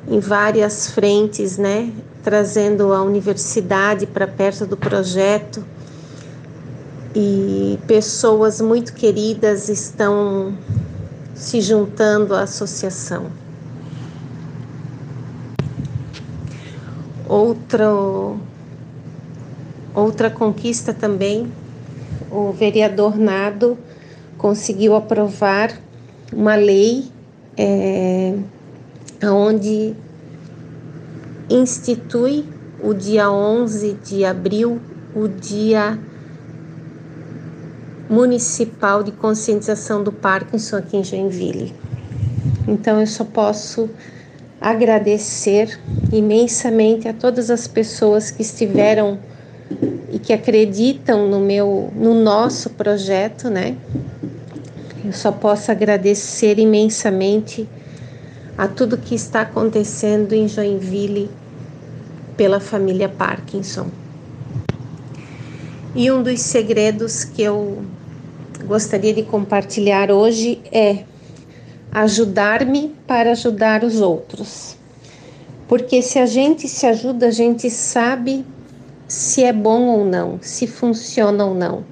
em várias frentes, né? Trazendo a universidade para perto do projeto e pessoas muito queridas estão se juntando à associação. Outro, outra conquista também, o vereador Nado conseguiu aprovar uma lei é, onde institui o dia 11 de abril o dia municipal de conscientização do Parkinson aqui em Joinville. Então eu só posso agradecer imensamente a todas as pessoas que estiveram e que acreditam no meu no nosso projeto, né? Eu só posso agradecer imensamente a tudo que está acontecendo em Joinville pela família Parkinson. E um dos segredos que eu gostaria de compartilhar hoje é ajudar-me para ajudar os outros. Porque se a gente se ajuda, a gente sabe se é bom ou não, se funciona ou não.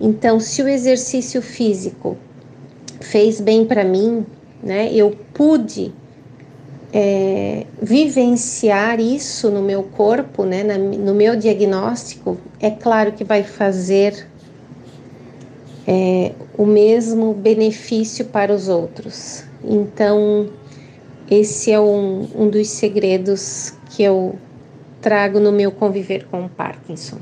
Então, se o exercício físico fez bem para mim, né, eu pude é, vivenciar isso no meu corpo, né, na, no meu diagnóstico, é claro que vai fazer é, o mesmo benefício para os outros. Então, esse é um, um dos segredos que eu trago no meu conviver com o Parkinson.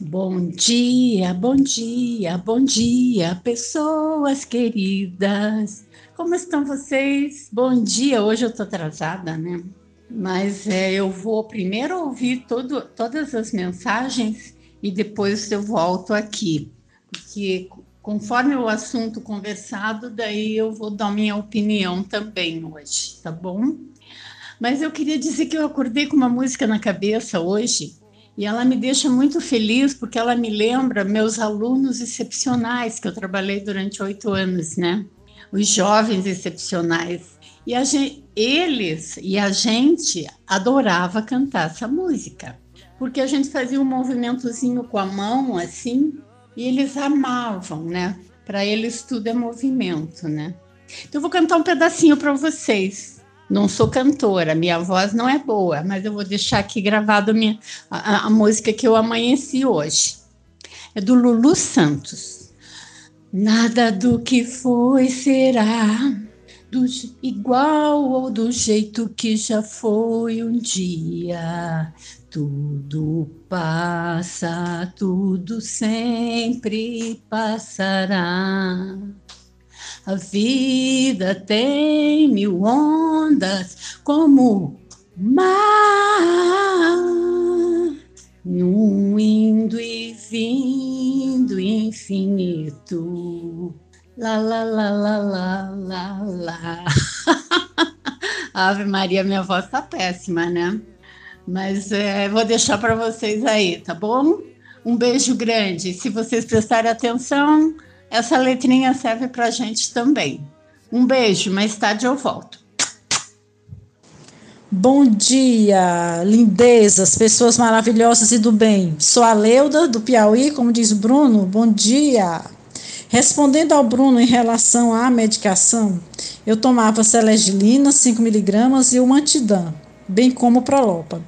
Bom dia, bom dia, bom dia, pessoas queridas. Como estão vocês? Bom dia. Hoje eu estou atrasada, né? Mas é, eu vou primeiro ouvir todo, todas as mensagens e depois eu volto aqui, porque conforme o assunto conversado, daí eu vou dar minha opinião também hoje, tá bom? Mas eu queria dizer que eu acordei com uma música na cabeça hoje e ela me deixa muito feliz porque ela me lembra meus alunos excepcionais que eu trabalhei durante oito anos, né? Os jovens excepcionais. E a gente, eles e a gente adorava cantar essa música porque a gente fazia um movimentozinho com a mão assim e eles amavam, né? Para eles tudo é movimento, né? Então eu vou cantar um pedacinho para vocês Não sou cantora, minha voz não é boa, mas eu vou deixar aqui gravado minha, a, a música que eu amanheci hoje. É do Lulu Santos. Nada do que foi será do, igual ou do jeito que já foi um dia. Tudo passa, tudo sempre passará. A vida tem mil ondas como mar, num indo e vindo infinito. Lá, lá, lá, lá, Ave Maria, minha voz tá péssima, né? Mas é, vou deixar para vocês aí, tá bom? Um beijo grande. Se vocês prestarem atenção, essa letrinha serve para gente também. Um beijo, mais tarde eu volto. Bom dia, lindezas, pessoas maravilhosas e do bem. Sou a Leuda, do Piauí, como diz Bruno. Bom dia. Respondendo ao Bruno em relação à medicação, eu tomava selegilina 5mg e o Mantidam, bem como Prolopa.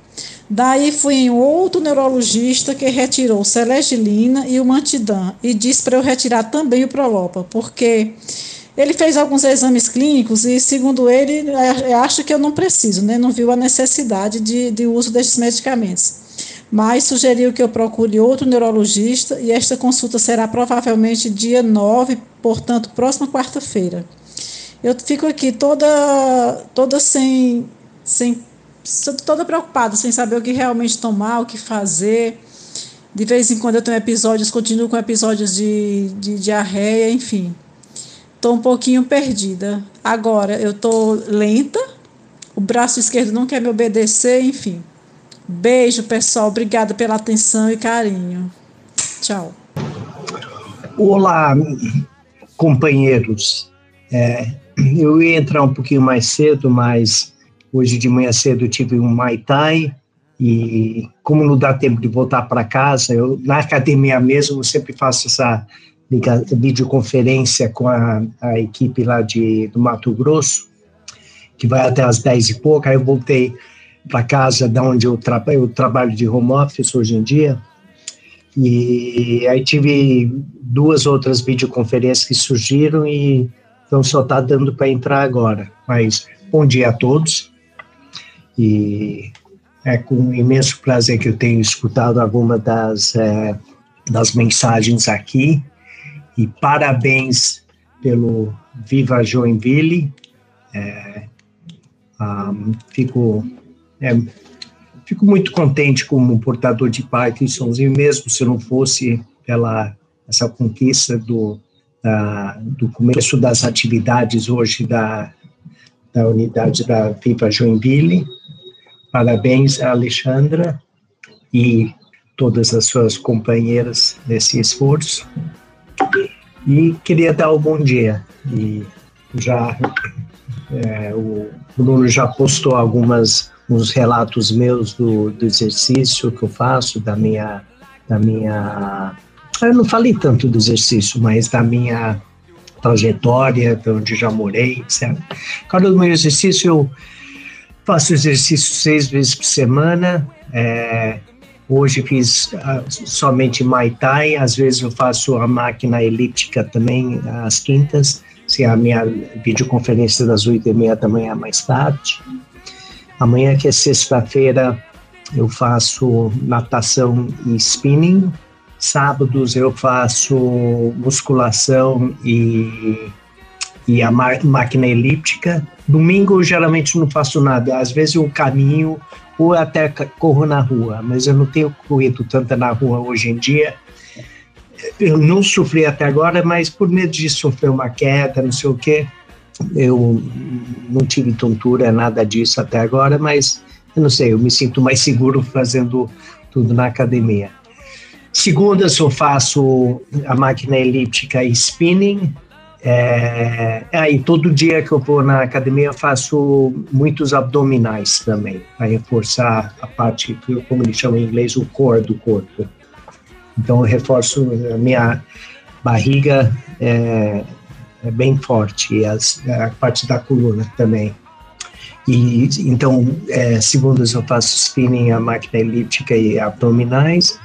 Daí fui em outro neurologista que retirou o Selegilina e o Mantidam e disse para eu retirar também o Prolopa, porque ele fez alguns exames clínicos e, segundo ele, acha que eu não preciso, né? não viu a necessidade de, de uso desses medicamentos. Mas sugeriu que eu procure outro neurologista e esta consulta será provavelmente dia 9, portanto, próxima quarta-feira. Eu fico aqui toda, toda sem, sem toda preocupada, sem saber o que realmente tomar, o que fazer. De vez em quando eu tenho episódios, continuo com episódios de, de diarreia, enfim. Estou um pouquinho perdida. Agora, eu estou lenta, o braço esquerdo não quer me obedecer, enfim. Beijo, pessoal. Obrigada pela atenção e carinho. Tchau. Olá, companheiros. É, eu ia entrar um pouquinho mais cedo, mas Hoje de manhã cedo tive um Mai Tai e como não dá tempo de voltar para casa, eu na academia mesmo eu sempre faço essa videoconferência com a, a equipe lá de, do Mato Grosso, que vai até as 10 e pouco, aí eu voltei para casa da onde eu, tra eu trabalho de home office hoje em dia, e aí tive duas outras videoconferências que surgiram e então só está dando para entrar agora. Mas bom dia a todos. E é com imenso prazer que eu tenho escutado alguma das, é, das mensagens aqui. E parabéns pelo Viva Joinville. É, um, fico, é, fico muito contente como portador de Parkinson's, e mesmo se não fosse pela essa conquista do, da, do começo das atividades hoje da, da unidade da Viva Joinville, Parabéns a Alexandra e todas as suas companheiras nesse esforço. E queria dar um bom dia. E já é, o Bruno já postou algumas uns relatos meus do, do exercício que eu faço, da minha da minha eu não falei tanto do exercício, mas da minha trajetória, de onde já morei, etc. Cada do meu exercício eu Faço exercício seis vezes por semana. É, hoje fiz uh, somente Muay Thai. Às vezes eu faço a máquina elíptica também às quintas. Se a minha videoconferência das oito e meia da manhã mais tarde. Amanhã, que é sexta-feira, eu faço natação e spinning. Sábados eu faço musculação e, e a máquina elíptica. Domingo geralmente não faço nada, às vezes eu caminho ou até corro na rua, mas eu não tenho corrido tanto na rua hoje em dia. Eu não sofri até agora, mas por medo de sofrer uma queda, não sei o quê, eu não tive tontura, nada disso até agora, mas eu não sei, eu me sinto mais seguro fazendo tudo na academia. Segundas eu faço a máquina elíptica e spinning, é, aí todo dia que eu vou na academia eu faço muitos abdominais também, para reforçar a parte, como eles chamam em inglês, o core do corpo. Então eu reforço a minha barriga é, é bem forte e as, a parte da coluna também. E então, é, segundas eu faço spinning, a máquina elíptica e abdominais.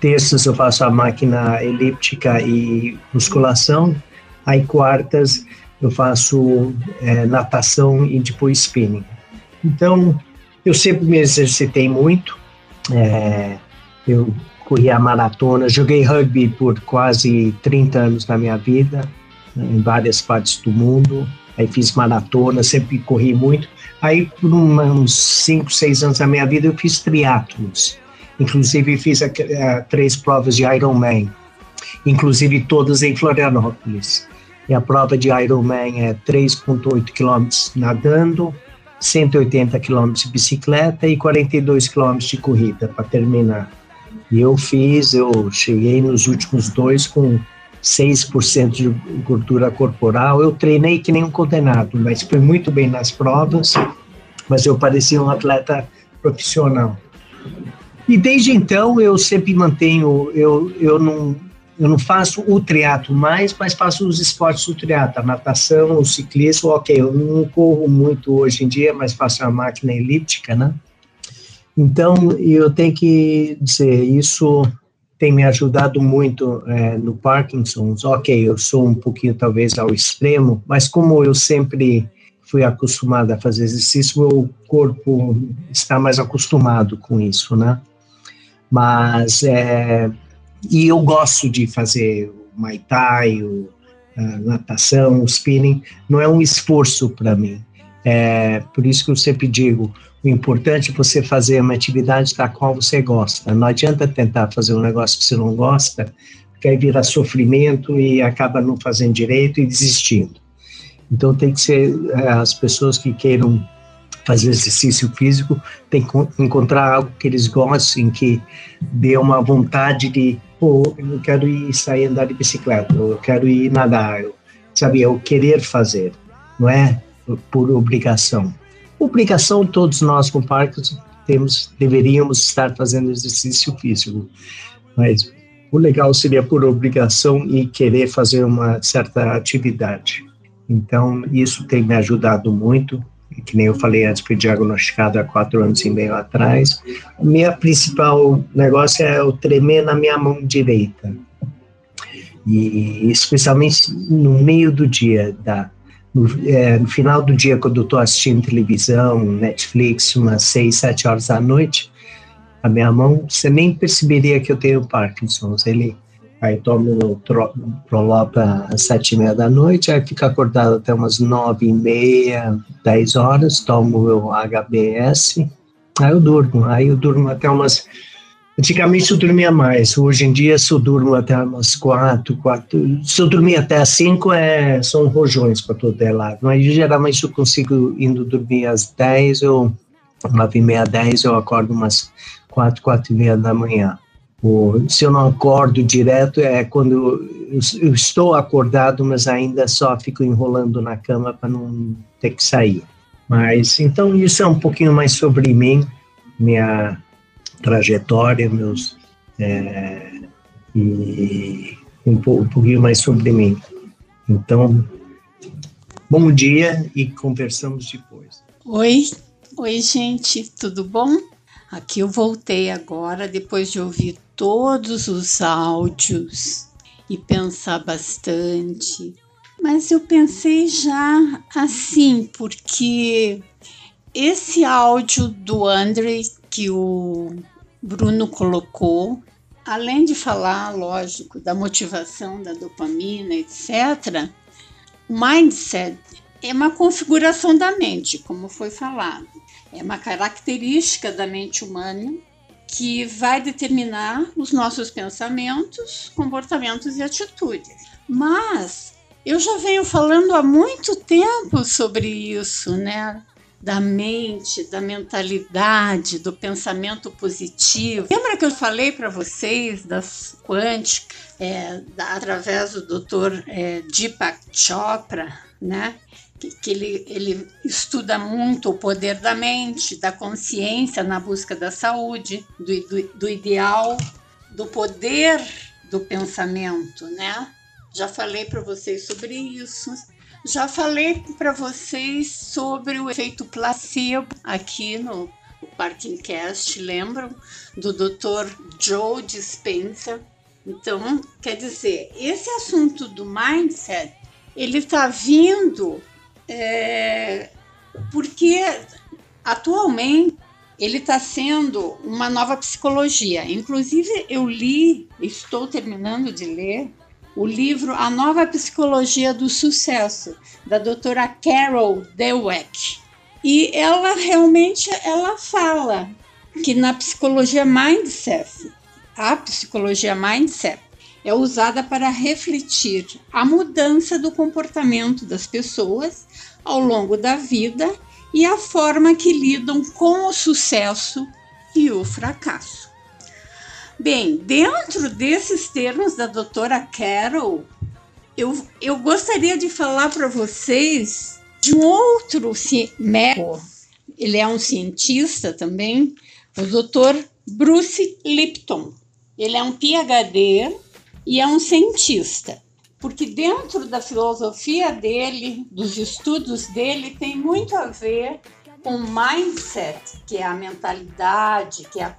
Terças eu faço a máquina elíptica e musculação. Aí quartas eu faço é, natação e depois spinning. Então, eu sempre me exercitei muito. É, eu corri a maratona, joguei rugby por quase 30 anos na minha vida, em várias partes do mundo. Aí fiz maratona, sempre corri muito. Aí, por uns 5, 6 anos da minha vida, eu fiz triatlos. Inclusive, fiz a, a, três provas de Ironman, inclusive todas em Florianópolis. E a prova de Ironman é 3,8 quilômetros nadando, 180 quilômetros de bicicleta e 42 quilômetros de corrida para terminar. E eu fiz, eu cheguei nos últimos dois com 6% de gordura corporal. Eu treinei que nem um condenado, mas fui muito bem nas provas, mas eu parecia um atleta profissional. E desde então eu sempre mantenho, eu, eu não eu não faço o triatlo mais, mas faço os esportes do triatlo, a natação, o ciclismo, ok, eu não corro muito hoje em dia, mas faço a máquina elíptica, né? Então, eu tenho que dizer, isso tem me ajudado muito é, no Parkinson's. Ok, eu sou um pouquinho talvez ao extremo, mas como eu sempre fui acostumado a fazer exercício, meu corpo está mais acostumado com isso, né? Mas, é, e eu gosto de fazer o Muay Thai, o, natação, o spinning, não é um esforço para mim. É, por isso que eu sempre digo, o importante é você fazer uma atividade da qual você gosta. Não adianta tentar fazer um negócio que você não gosta, porque aí vira sofrimento e acaba não fazendo direito e desistindo. Então tem que ser é, as pessoas que queiram fazer exercício físico, tem que encontrar algo que eles gostem, que dê uma vontade de, pô, eu quero ir sair andar de bicicleta, eu quero ir nadar, eu, sabe, é o querer fazer, não é por obrigação. Obrigação todos nós com Parkinson temos, deveríamos estar fazendo exercício físico, mas o legal seria por obrigação e querer fazer uma certa atividade. Então, isso tem me ajudado muito, que nem eu falei antes, fui diagnosticado há quatro anos e meio atrás. O meu principal negócio é o tremer na minha mão direita. E especialmente no meio do dia, da no, é, no final do dia, quando eu estou assistindo televisão, Netflix, umas seis, sete horas da noite, a minha mão, você nem perceberia que eu tenho Parkinson's. Ele, aí tomo Prolopa às sete e meia da noite, aí fico acordado até umas nove e meia, dez horas, tomo o HBS, aí eu durmo. Aí eu durmo até umas Antigamente eu dormia mais, hoje em dia se eu durmo até umas quatro, quatro, se eu dormir até às cinco é, são rojões para todo lado, mas geralmente eu consigo indo dormir às dez ou nove e meia, dez, eu acordo umas quatro, quatro e meia da manhã. Ou, se eu não acordo direto é quando eu, eu estou acordado, mas ainda só fico enrolando na cama para não ter que sair. Mas então isso é um pouquinho mais sobre mim, minha trajetória, meus é, e um, um pouquinho mais sobre mim. Então, bom dia e conversamos depois. Oi, oi gente, tudo bom? Aqui eu voltei agora depois de ouvir todos os áudios e pensar bastante. Mas eu pensei já assim, porque esse áudio do André que o Bruno colocou, além de falar, lógico, da motivação da dopamina, etc., o mindset é uma configuração da mente, como foi falado. É uma característica da mente humana que vai determinar os nossos pensamentos, comportamentos e atitudes. Mas eu já venho falando há muito tempo sobre isso, né? Da mente, da mentalidade, do pensamento positivo. Lembra que eu falei para vocês das quânticas, é, da, através do Dr. É, Deepak Chopra, né? Que, que ele, ele estuda muito o poder da mente, da consciência na busca da saúde, do, do, do ideal, do poder do pensamento, né? Já falei para vocês sobre isso. Já falei para vocês sobre o efeito placebo aqui no Parking Cast, lembram? Do Dr. Joe Dispenza. Então, quer dizer, esse assunto do mindset, ele está vindo é, porque atualmente ele está sendo uma nova psicologia. Inclusive, eu li, estou terminando de ler, o livro A Nova Psicologia do Sucesso, da doutora Carol Dweck. E ela realmente ela fala que na psicologia mindset, a psicologia mindset é usada para refletir a mudança do comportamento das pessoas ao longo da vida e a forma que lidam com o sucesso e o fracasso. Bem, dentro desses termos da doutora Carol, eu, eu gostaria de falar para vocês de um outro médico, ele é um cientista também, o doutor Bruce Lipton. Ele é um PhD e é um cientista, porque dentro da filosofia dele, dos estudos dele, tem muito a ver com mindset, que é a mentalidade, que é a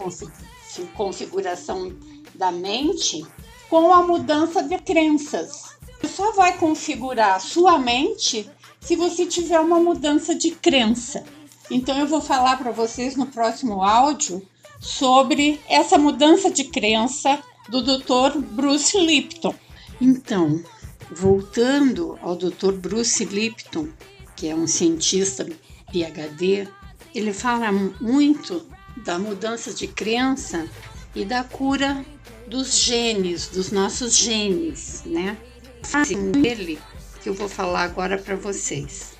configuração da mente com a mudança de crenças. Você só vai configurar sua mente se você tiver uma mudança de crença. Então eu vou falar para vocês no próximo áudio sobre essa mudança de crença do Dr. Bruce Lipton. Então, voltando ao Dr. Bruce Lipton, que é um cientista PhD, ele fala muito da mudança de crença e da cura dos genes, dos nossos genes, né? Assim, ele que eu vou falar agora para vocês.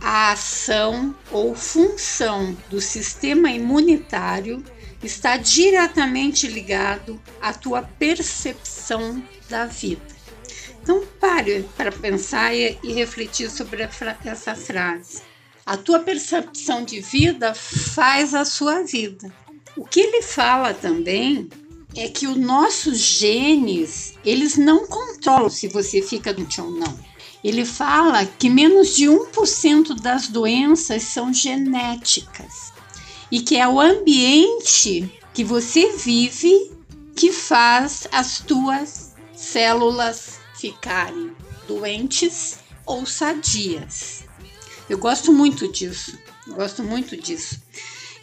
A ação ou função do sistema imunitário está diretamente ligado à tua percepção da vida. Então pare para pensar e refletir sobre essa frase. A tua percepção de vida faz a sua vida. O que ele fala também é que os nossos genes, eles não controlam se você fica doente ou não. Ele fala que menos de 1% das doenças são genéticas e que é o ambiente que você vive que faz as tuas células ficarem doentes ou sadias. Eu gosto muito disso. Gosto muito disso.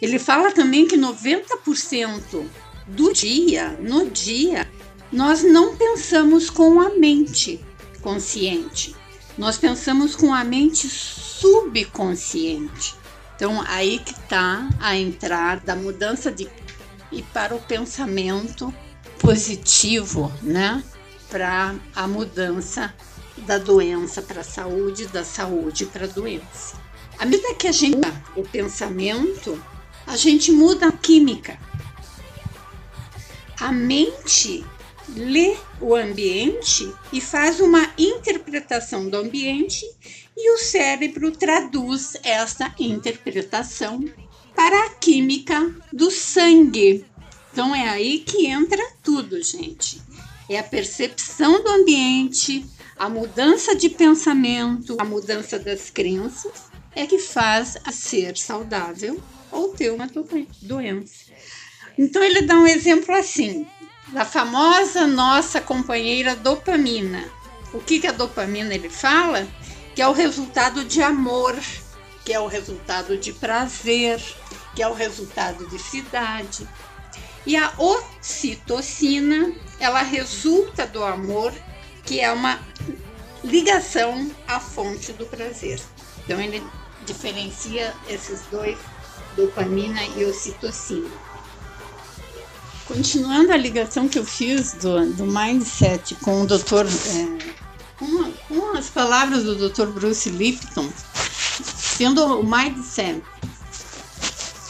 Ele fala também que 90% do dia, no dia, nós não pensamos com a mente consciente. Nós pensamos com a mente subconsciente. Então, aí que está a entrada da mudança de e para o pensamento positivo, né? Para a mudança da doença para a saúde, da saúde para a doença. À medida que a gente muda o pensamento, a gente muda a química. A mente lê o ambiente e faz uma interpretação do ambiente e o cérebro traduz essa interpretação para a química do sangue. Então é aí que entra tudo, gente. É a percepção do ambiente, a mudança de pensamento, a mudança das crenças é que faz a ser saudável ou ter uma doença. Então ele dá um exemplo assim, da famosa nossa companheira dopamina. O que, que a dopamina ele fala? Que é o resultado de amor, que é o resultado de prazer, que é o resultado de cidade. E a ocitocina, ela resulta do amor que é uma ligação à fonte do prazer. Então ele diferencia esses dois, dopamina e ocitocina. Continuando a ligação que eu fiz do, do mindset com o doutor, é, com, com, as palavras do Dr. Bruce Lipton, sendo o mindset,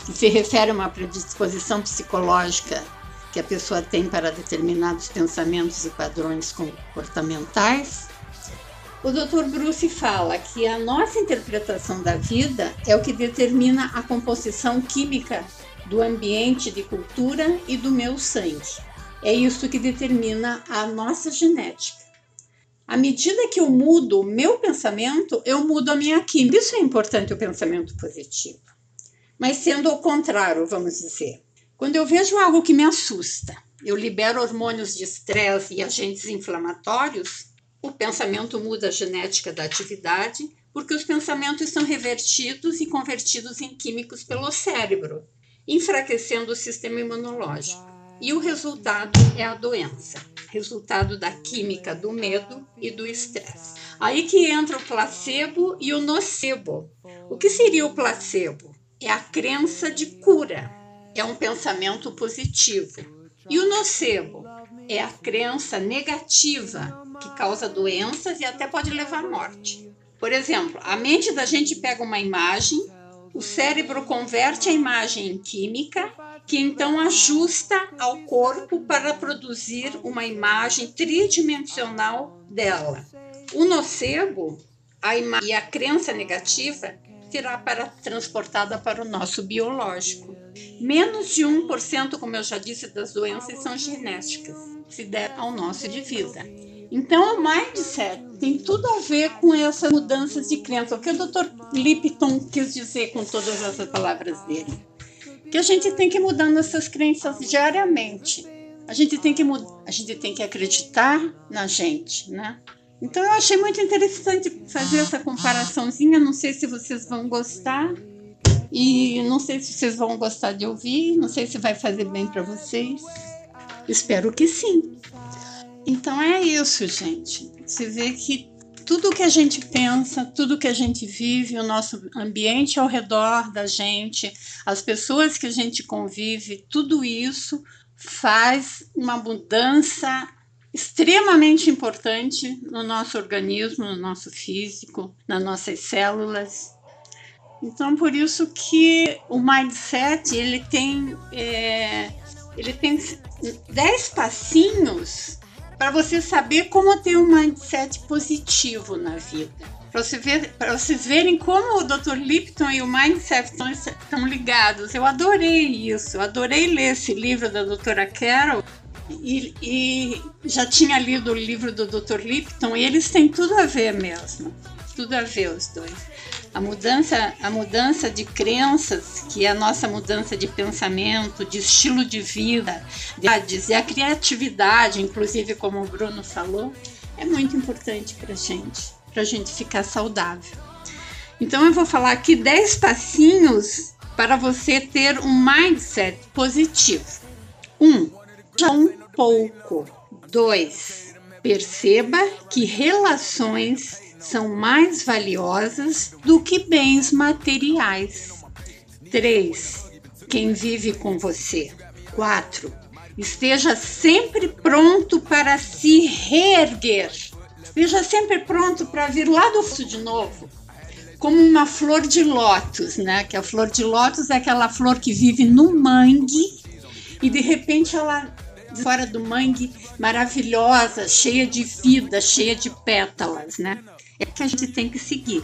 que se refere a uma predisposição psicológica que a pessoa tem para determinados pensamentos e padrões comportamentais, o Dr. Bruce fala que a nossa interpretação da vida é o que determina a composição química do ambiente de cultura e do meu sangue. É isso que determina a nossa genética. À medida que eu mudo o meu pensamento, eu mudo a minha química. Isso é importante, o pensamento positivo. Mas sendo ao contrário, vamos dizer. Quando eu vejo algo que me assusta, eu libero hormônios de estresse e agentes inflamatórios, o pensamento muda a genética da atividade, porque os pensamentos são revertidos e convertidos em químicos pelo cérebro, enfraquecendo o sistema imunológico. E o resultado é a doença, resultado da química do medo e do estresse. Aí que entra o placebo e o nocebo. O que seria o placebo? É a crença de cura, é um pensamento positivo. E o nocebo é a crença negativa que causa doenças e até pode levar à morte. Por exemplo, a mente da gente pega uma imagem, o cérebro converte a imagem em química, que então ajusta ao corpo para produzir uma imagem tridimensional dela. O nocebo a e a crença negativa será para, transportada para o nosso biológico. Menos de 1%, como eu já disse, das doenças são genéticas, se der ao nosso de vida. Então, o mindset tem tudo a ver com essas mudanças de crença. O que o Dr. Lipton quis dizer com todas essas palavras dele? Que a gente tem que mudar nossas crenças diariamente. A gente tem que mudar, a gente tem que acreditar na gente, né? Então eu achei muito interessante fazer essa comparaçãozinha. Não sei se vocês vão gostar e não sei se vocês vão gostar de ouvir. Não sei se vai fazer bem para vocês. Espero que sim. Então é isso, gente. Você vê que tudo que a gente pensa, tudo que a gente vive, o nosso ambiente ao redor da gente, as pessoas que a gente convive, tudo isso faz uma mudança extremamente importante no nosso organismo, no nosso físico, nas nossas células. Então, por isso que o mindset ele tem é, ele tem dez passinhos para você saber como ter um mindset positivo na vida. Para você ver, vocês verem como o Dr. Lipton e o mindset estão, estão ligados. Eu adorei isso, eu adorei ler esse livro da doutora Carol e, e, já tinha lido o livro do Dr. Lipton e eles têm tudo a ver mesmo, tudo a ver os dois. A mudança, a mudança de crenças, que é a nossa mudança de pensamento, de estilo de vida, de, e a criatividade, inclusive como o Bruno falou, é muito importante para gente, para gente ficar saudável. Então eu vou falar aqui 10 passinhos para você ter um mindset positivo. 1. Um, um pouco. 2. Perceba que relações são mais valiosas do que bens materiais. 3. Quem vive com você. 4. Esteja sempre pronto para se reerguer. Esteja sempre pronto para vir lá do fundo de novo. Como uma flor de lótus, né? Que a flor de lótus é aquela flor que vive no mangue e de repente ela fora do mangue maravilhosa, cheia de vida, cheia de pétalas, né? É que a gente tem que seguir.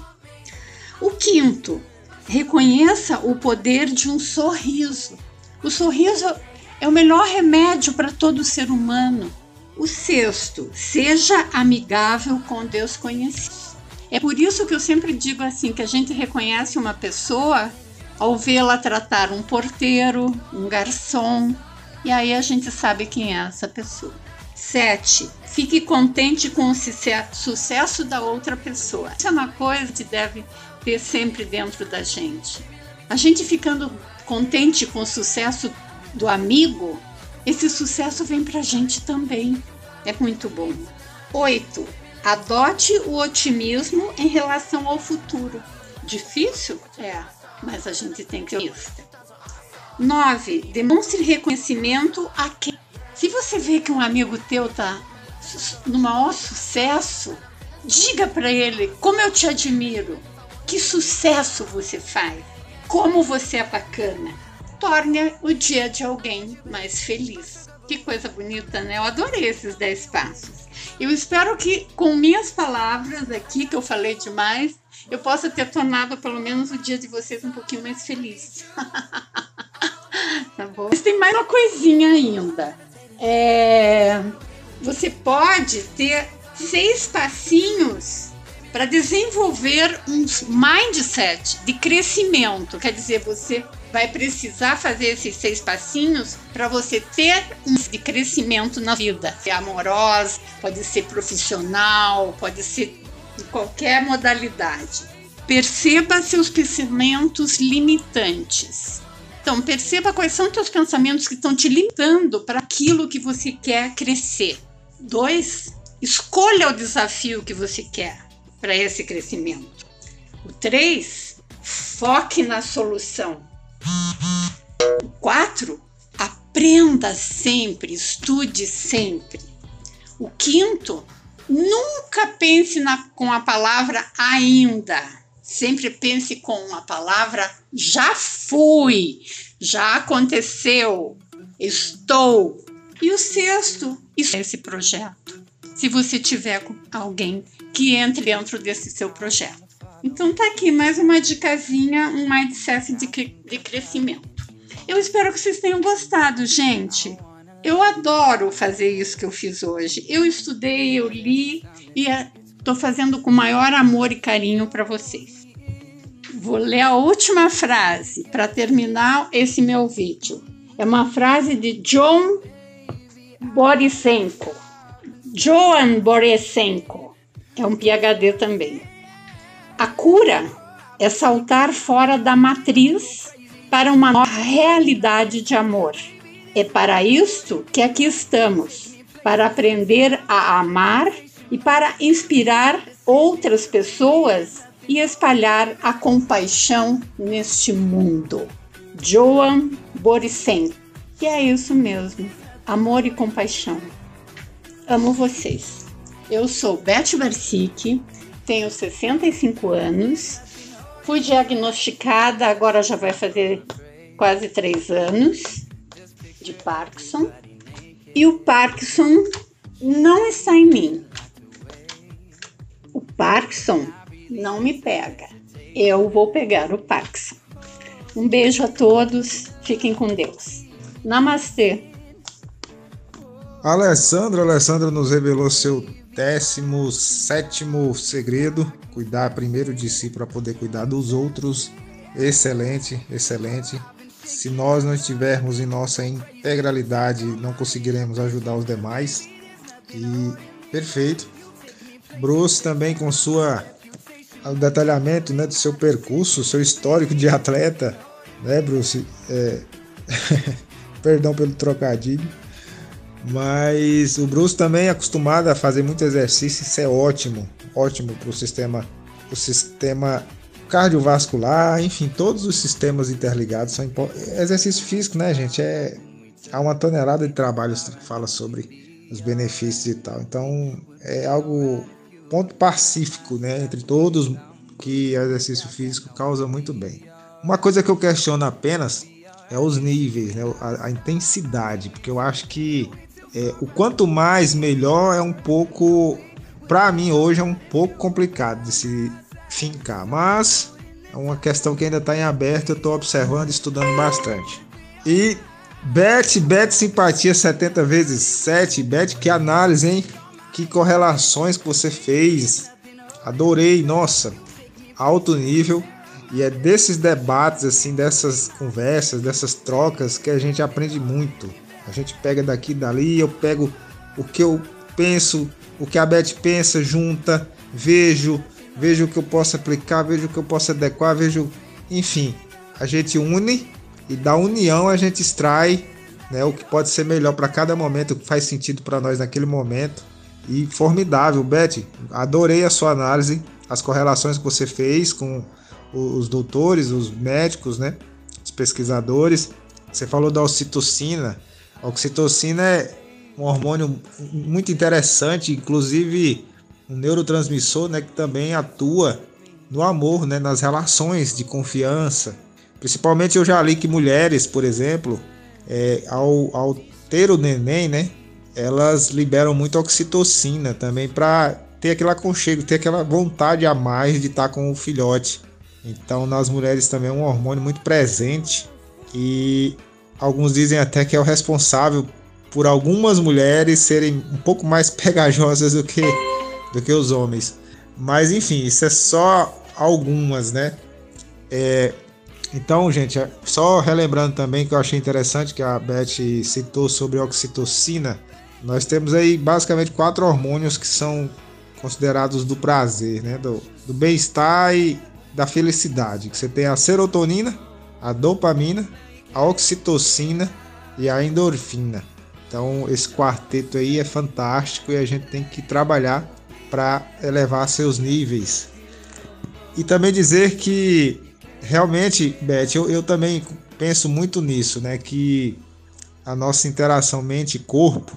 O quinto, reconheça o poder de um sorriso. O sorriso é o melhor remédio para todo ser humano. O sexto, seja amigável com Deus conhecido. É por isso que eu sempre digo assim que a gente reconhece uma pessoa ao vê-la tratar um porteiro, um garçom, e aí a gente sabe quem é essa pessoa. 7. Fique contente com o sucesso da outra pessoa. Isso é uma coisa que deve ter sempre dentro da gente. A gente ficando contente com o sucesso do amigo, esse sucesso vem para a gente também. É muito bom. 8. Adote o otimismo em relação ao futuro. Difícil? É, mas a gente tem que ser 9. Demonstre reconhecimento a quem. Se você vê que um amigo teu tá no maior sucesso, diga para ele como eu te admiro, que sucesso você faz, como você é bacana. Torne o dia de alguém mais feliz. Que coisa bonita, né? Eu adorei esses 10 passos. Eu espero que com minhas palavras aqui, que eu falei demais, eu possa ter tornado pelo menos o dia de vocês um pouquinho mais feliz. tá bom? Mas tem mais uma coisinha ainda. É, você pode ter seis passinhos para desenvolver um mindset de crescimento. Quer dizer, você vai precisar fazer esses seis passinhos para você ter um de crescimento na vida. É amorosa, pode ser profissional, pode ser em qualquer modalidade. Perceba seus pensamentos limitantes. Então, perceba quais são teus pensamentos que estão te limitando para aquilo que você quer crescer. Dois, escolha o desafio que você quer para esse crescimento. O três, foque na solução. O quatro, aprenda sempre, estude sempre. O quinto, nunca pense na, com a palavra ainda. Sempre pense com a palavra já fui, já aconteceu, estou. E o sexto, é esse projeto. Se você tiver alguém que entre dentro desse seu projeto. Então tá aqui mais uma dicasinha, um mindset de, de crescimento. Eu espero que vocês tenham gostado, gente. Eu adoro fazer isso que eu fiz hoje. Eu estudei, eu li e estou fazendo com maior amor e carinho para vocês. Vou ler a última frase para terminar esse meu vídeo. É uma frase de John Borisenko. Joan Borisenko é um PhD também. A cura é saltar fora da matriz para uma nova realidade de amor. É para isto que aqui estamos, para aprender a amar e para inspirar outras pessoas e espalhar a compaixão neste mundo. Joan Borisenko. E é isso mesmo, amor e compaixão. Amo vocês. Eu sou Beth Barsic, tenho 65 anos, fui diagnosticada, agora já vai fazer quase três anos, de Parkinson. E o Parkinson não está em mim. O Parkinson não me pega. Eu vou pegar o Parkinson. Um beijo a todos, fiquem com Deus. Namastê. Alessandro, Alessandro nos revelou seu 17 segredo: cuidar primeiro de si para poder cuidar dos outros. Excelente, excelente. Se nós não estivermos em nossa integralidade, não conseguiremos ajudar os demais. E perfeito. Bruce também com sua o detalhamento né, do seu percurso, seu histórico de atleta, né, Bruce? É... Perdão pelo trocadilho. Mas o Bruce também é acostumado a fazer muito exercício, isso é ótimo, ótimo para o sistema, o sistema cardiovascular, enfim, todos os sistemas interligados são exercício físico, né, gente? É há uma tonelada de trabalhos que fala sobre os benefícios e tal. Então, é algo ponto pacífico, né, entre todos que exercício físico causa muito bem. Uma coisa que eu questiono apenas é os níveis, né, a, a intensidade, porque eu acho que é, o quanto mais melhor é um pouco, para mim hoje é um pouco complicado de se fincar, mas é uma questão que ainda está em aberto, eu estou observando, estudando bastante. E Bet, Bet simpatia 70 vezes 7, Bet que análise, hein? Que correlações que você fez. Adorei, nossa, alto nível. E é desses debates, assim, dessas conversas, dessas trocas que a gente aprende muito. A gente pega daqui e dali, eu pego o que eu penso, o que a Beth pensa, junta, vejo, vejo o que eu posso aplicar, vejo o que eu posso adequar, vejo, enfim, a gente une e da união a gente extrai né, o que pode ser melhor para cada momento, o que faz sentido para nós naquele momento. E formidável, Beth, adorei a sua análise, as correlações que você fez com os doutores, os médicos, né, os pesquisadores. Você falou da ocitocina. A oxitocina é um hormônio muito interessante, inclusive um neurotransmissor, né, que também atua no amor, né, nas relações de confiança. Principalmente eu já li que mulheres, por exemplo, é, ao, ao ter o neném, né, elas liberam muito oxitocina também para ter aquele aconchego, ter aquela vontade a mais de estar com o filhote. Então, nas mulheres também é um hormônio muito presente e alguns dizem até que é o responsável por algumas mulheres serem um pouco mais pegajosas do que do que os homens. Mas enfim, isso é só algumas, né? É, então, gente, é, só relembrando também que eu achei interessante que a Beth citou sobre oxitocina. Nós temos aí basicamente quatro hormônios que são considerados do prazer, né? Do, do bem-estar e da felicidade. Que você tem a serotonina, a dopamina, a oxitocina e a endorfina. Então, esse quarteto aí é fantástico e a gente tem que trabalhar para elevar seus níveis. E também dizer que realmente, Beth, eu, eu também penso muito nisso, né? Que a nossa interação mente-corpo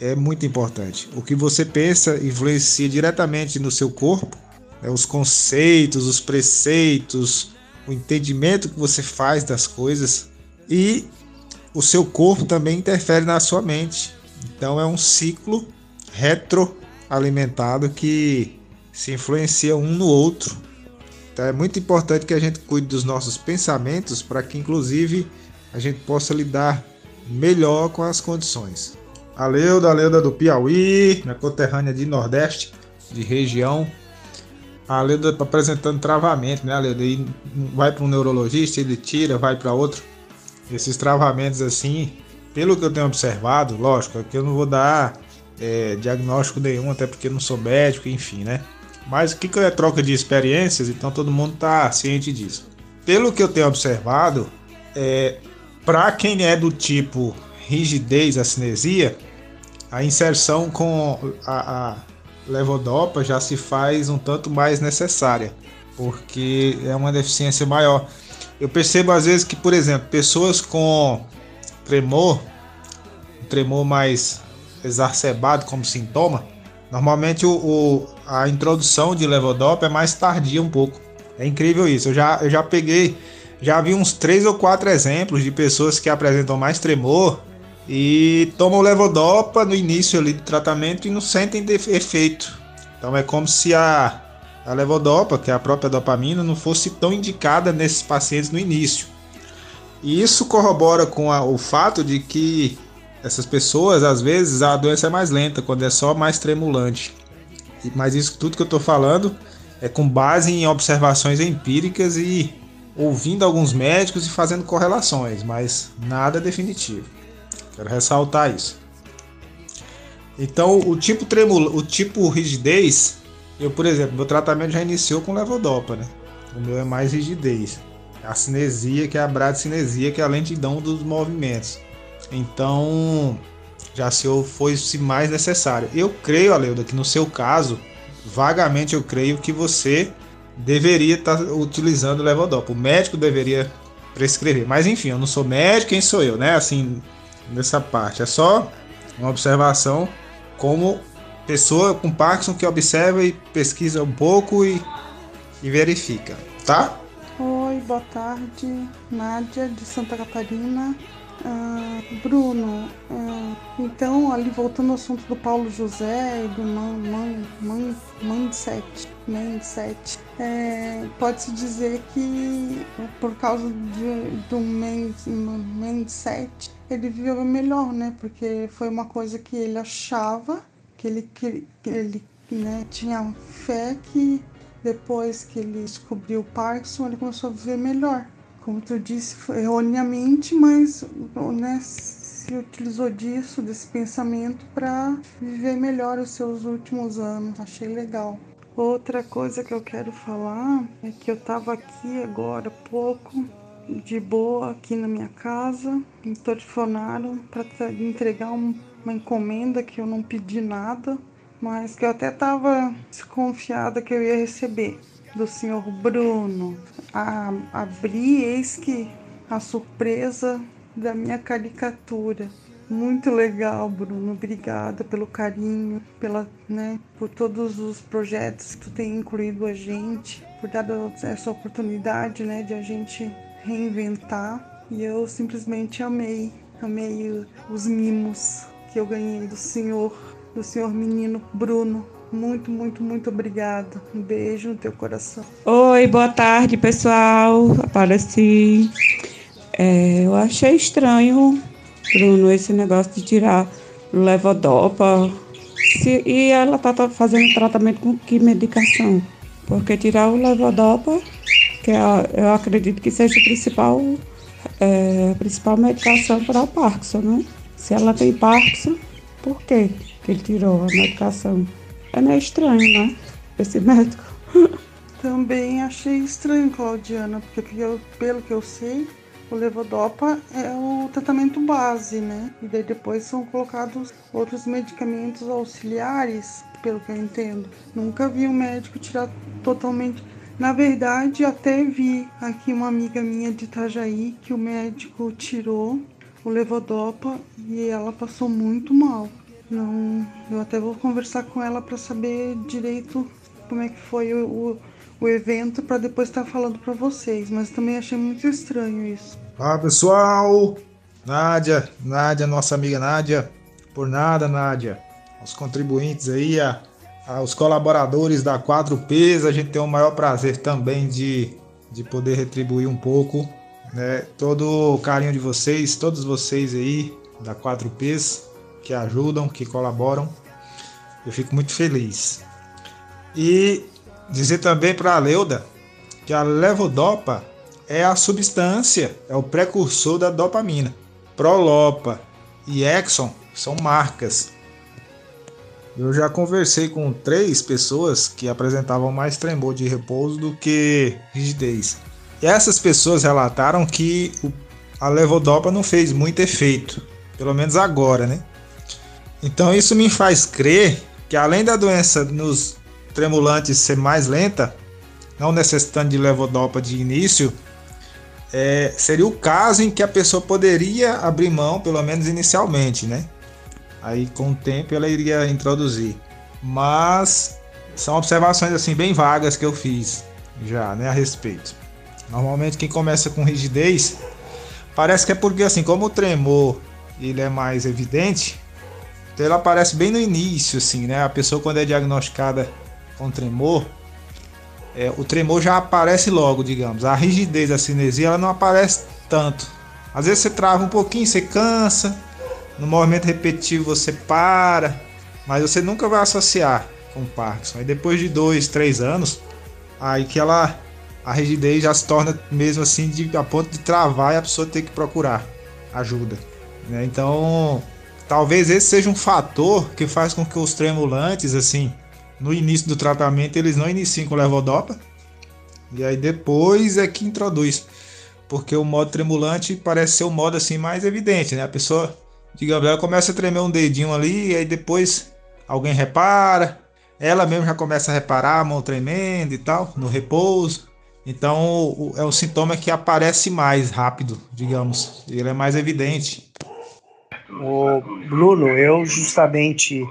é muito importante. O que você pensa influencia diretamente no seu corpo, né? os conceitos, os preceitos, o entendimento que você faz das coisas e o seu corpo também interfere na sua mente. Então é um ciclo retroalimentado que se influencia um no outro então é muito importante que a gente cuide dos nossos pensamentos para que, inclusive, a gente possa lidar melhor com as condições. A Leuda, a Leuda do Piauí, minha conterrânea de Nordeste, de região. A Leuda apresentando travamento, né, Leuda? E vai para um neurologista, ele tira, vai para outro. Esses travamentos assim, pelo que eu tenho observado, lógico, aqui eu não vou dar é, diagnóstico nenhum, até porque não sou médico, enfim, né? Mas o que é troca de experiências, então todo mundo está ciente disso. Pelo que eu tenho observado, é, para quem é do tipo rigidez, a cinesia, a inserção com a, a levodopa já se faz um tanto mais necessária, porque é uma deficiência maior. Eu percebo às vezes que, por exemplo, pessoas com tremor, um tremor mais exacerbado como sintoma, Normalmente o, o, a introdução de levodopa é mais tardia um pouco. É incrível isso. Eu já, eu já peguei, já vi uns três ou quatro exemplos de pessoas que apresentam mais tremor e tomam levodopa no início ali do tratamento e não sentem efeito. Então é como se a, a levodopa, que é a própria dopamina, não fosse tão indicada nesses pacientes no início. E isso corrobora com a, o fato de que essas pessoas, às vezes, a doença é mais lenta, quando é só mais tremulante. Mas isso tudo que eu estou falando é com base em observações empíricas e ouvindo alguns médicos e fazendo correlações, mas nada definitivo. Quero ressaltar isso. Então, o tipo tremula, o tipo rigidez, eu, por exemplo, meu tratamento já iniciou com levodopa, né? O meu é mais rigidez. A cinesia, que é a bradicinesia, que é a lentidão dos movimentos. Então, já se fosse mais necessário. Eu creio, Aleuda, que no seu caso, vagamente eu creio que você deveria estar tá utilizando levodopa. O médico deveria prescrever. Mas enfim, eu não sou médico, quem sou eu, né? Assim, nessa parte. É só uma observação como pessoa com Parkinson que observa e pesquisa um pouco e, e verifica, tá? Oi, boa tarde. Nádia de Santa Catarina. Ah, Bruno, ah, então ali voltando ao assunto do Paulo José e do man, man, man, mindset, mindset é, pode-se dizer que por causa de, do mindset ele viveu melhor, né? Porque foi uma coisa que ele achava, que ele, que, que ele né, tinha fé que depois que ele descobriu o Parkinson ele começou a viver melhor como tu disse, erroneamente, mas né, se utilizou disso, desse pensamento, para viver melhor os seus últimos anos. Achei legal. Outra coisa que eu quero falar é que eu estava aqui agora pouco, de boa, aqui na minha casa, me telefonaram para entregar uma encomenda que eu não pedi nada, mas que eu até estava desconfiada que eu ia receber do senhor Bruno. A, abri, eis que a surpresa da minha caricatura. Muito legal, Bruno. Obrigada pelo carinho, pela, né, por todos os projetos que tu tem incluído a gente, por dar essa oportunidade, né, de a gente reinventar. E eu simplesmente amei, amei os mimos que eu ganhei do senhor, do senhor menino Bruno. Muito, muito, muito obrigada. Um beijo no teu coração. Oi, boa tarde, pessoal. Apareci. É, eu achei estranho, Bruno, esse negócio de tirar levodopa Se, e ela está tá fazendo tratamento com que medicação? Porque tirar o levodopa, que é, eu acredito que seja a principal, é, a principal medicação para o Parkinson, né? Se ela tem Parkinson, por que ele tirou a medicação? É meio estranho, né? Esse médico. Também achei estranho, Claudiana, porque eu, pelo que eu sei, o levodopa é o tratamento base, né? E daí depois são colocados outros medicamentos auxiliares, pelo que eu entendo. Nunca vi um médico tirar totalmente. Na verdade, até vi aqui uma amiga minha de Itajaí que o médico tirou o levodopa e ela passou muito mal. Não, eu até vou conversar com ela para saber direito como é que foi o, o evento para depois estar tá falando para vocês, mas também achei muito estranho isso. Fala pessoal, Nádia, Nádia, nossa amiga Nádia, por nada Nádia, os contribuintes aí, a, a, os colaboradores da 4Ps, a gente tem o maior prazer também de, de poder retribuir um pouco, né, todo o carinho de vocês, todos vocês aí da 4Ps que ajudam, que colaboram, eu fico muito feliz. E Dizer também para a Leuda que a levodopa é a substância, é o precursor da dopamina. Prolopa e Exxon são marcas. Eu já conversei com três pessoas que apresentavam mais tremor de repouso do que rigidez. E essas pessoas relataram que a levodopa não fez muito efeito, pelo menos agora, né? Então isso me faz crer que além da doença nos tremulante ser mais lenta, não necessitando de levodopa de início, é, seria o caso em que a pessoa poderia abrir mão, pelo menos inicialmente, né? Aí com o tempo ela iria introduzir. Mas são observações assim bem vagas que eu fiz já, né, a respeito. Normalmente quem começa com rigidez parece que é porque assim, como o tremor ele é mais evidente, então ele aparece bem no início assim, né? A pessoa quando é diagnosticada com tremor, é, o tremor já aparece logo, digamos. A rigidez, a cinesia, ela não aparece tanto. Às vezes você trava um pouquinho, você cansa, no movimento repetitivo você para, mas você nunca vai associar com Parkinson. Aí depois de dois, três anos, aí que ela a rigidez já se torna mesmo assim de, a ponto de travar e a pessoa ter que procurar ajuda. Né? Então, talvez esse seja um fator que faz com que os tremulantes, assim, no início do tratamento eles não iniciam com levodopa. E aí depois é que introduz. Porque o modo tremulante parece ser o modo assim mais evidente, né? A pessoa, digamos, ela começa a tremer um dedinho ali, e aí depois alguém repara, ela mesmo já começa a reparar a mão tremendo e tal, no repouso. Então é um sintoma que aparece mais rápido, digamos, ele é mais evidente. O Bruno, eu justamente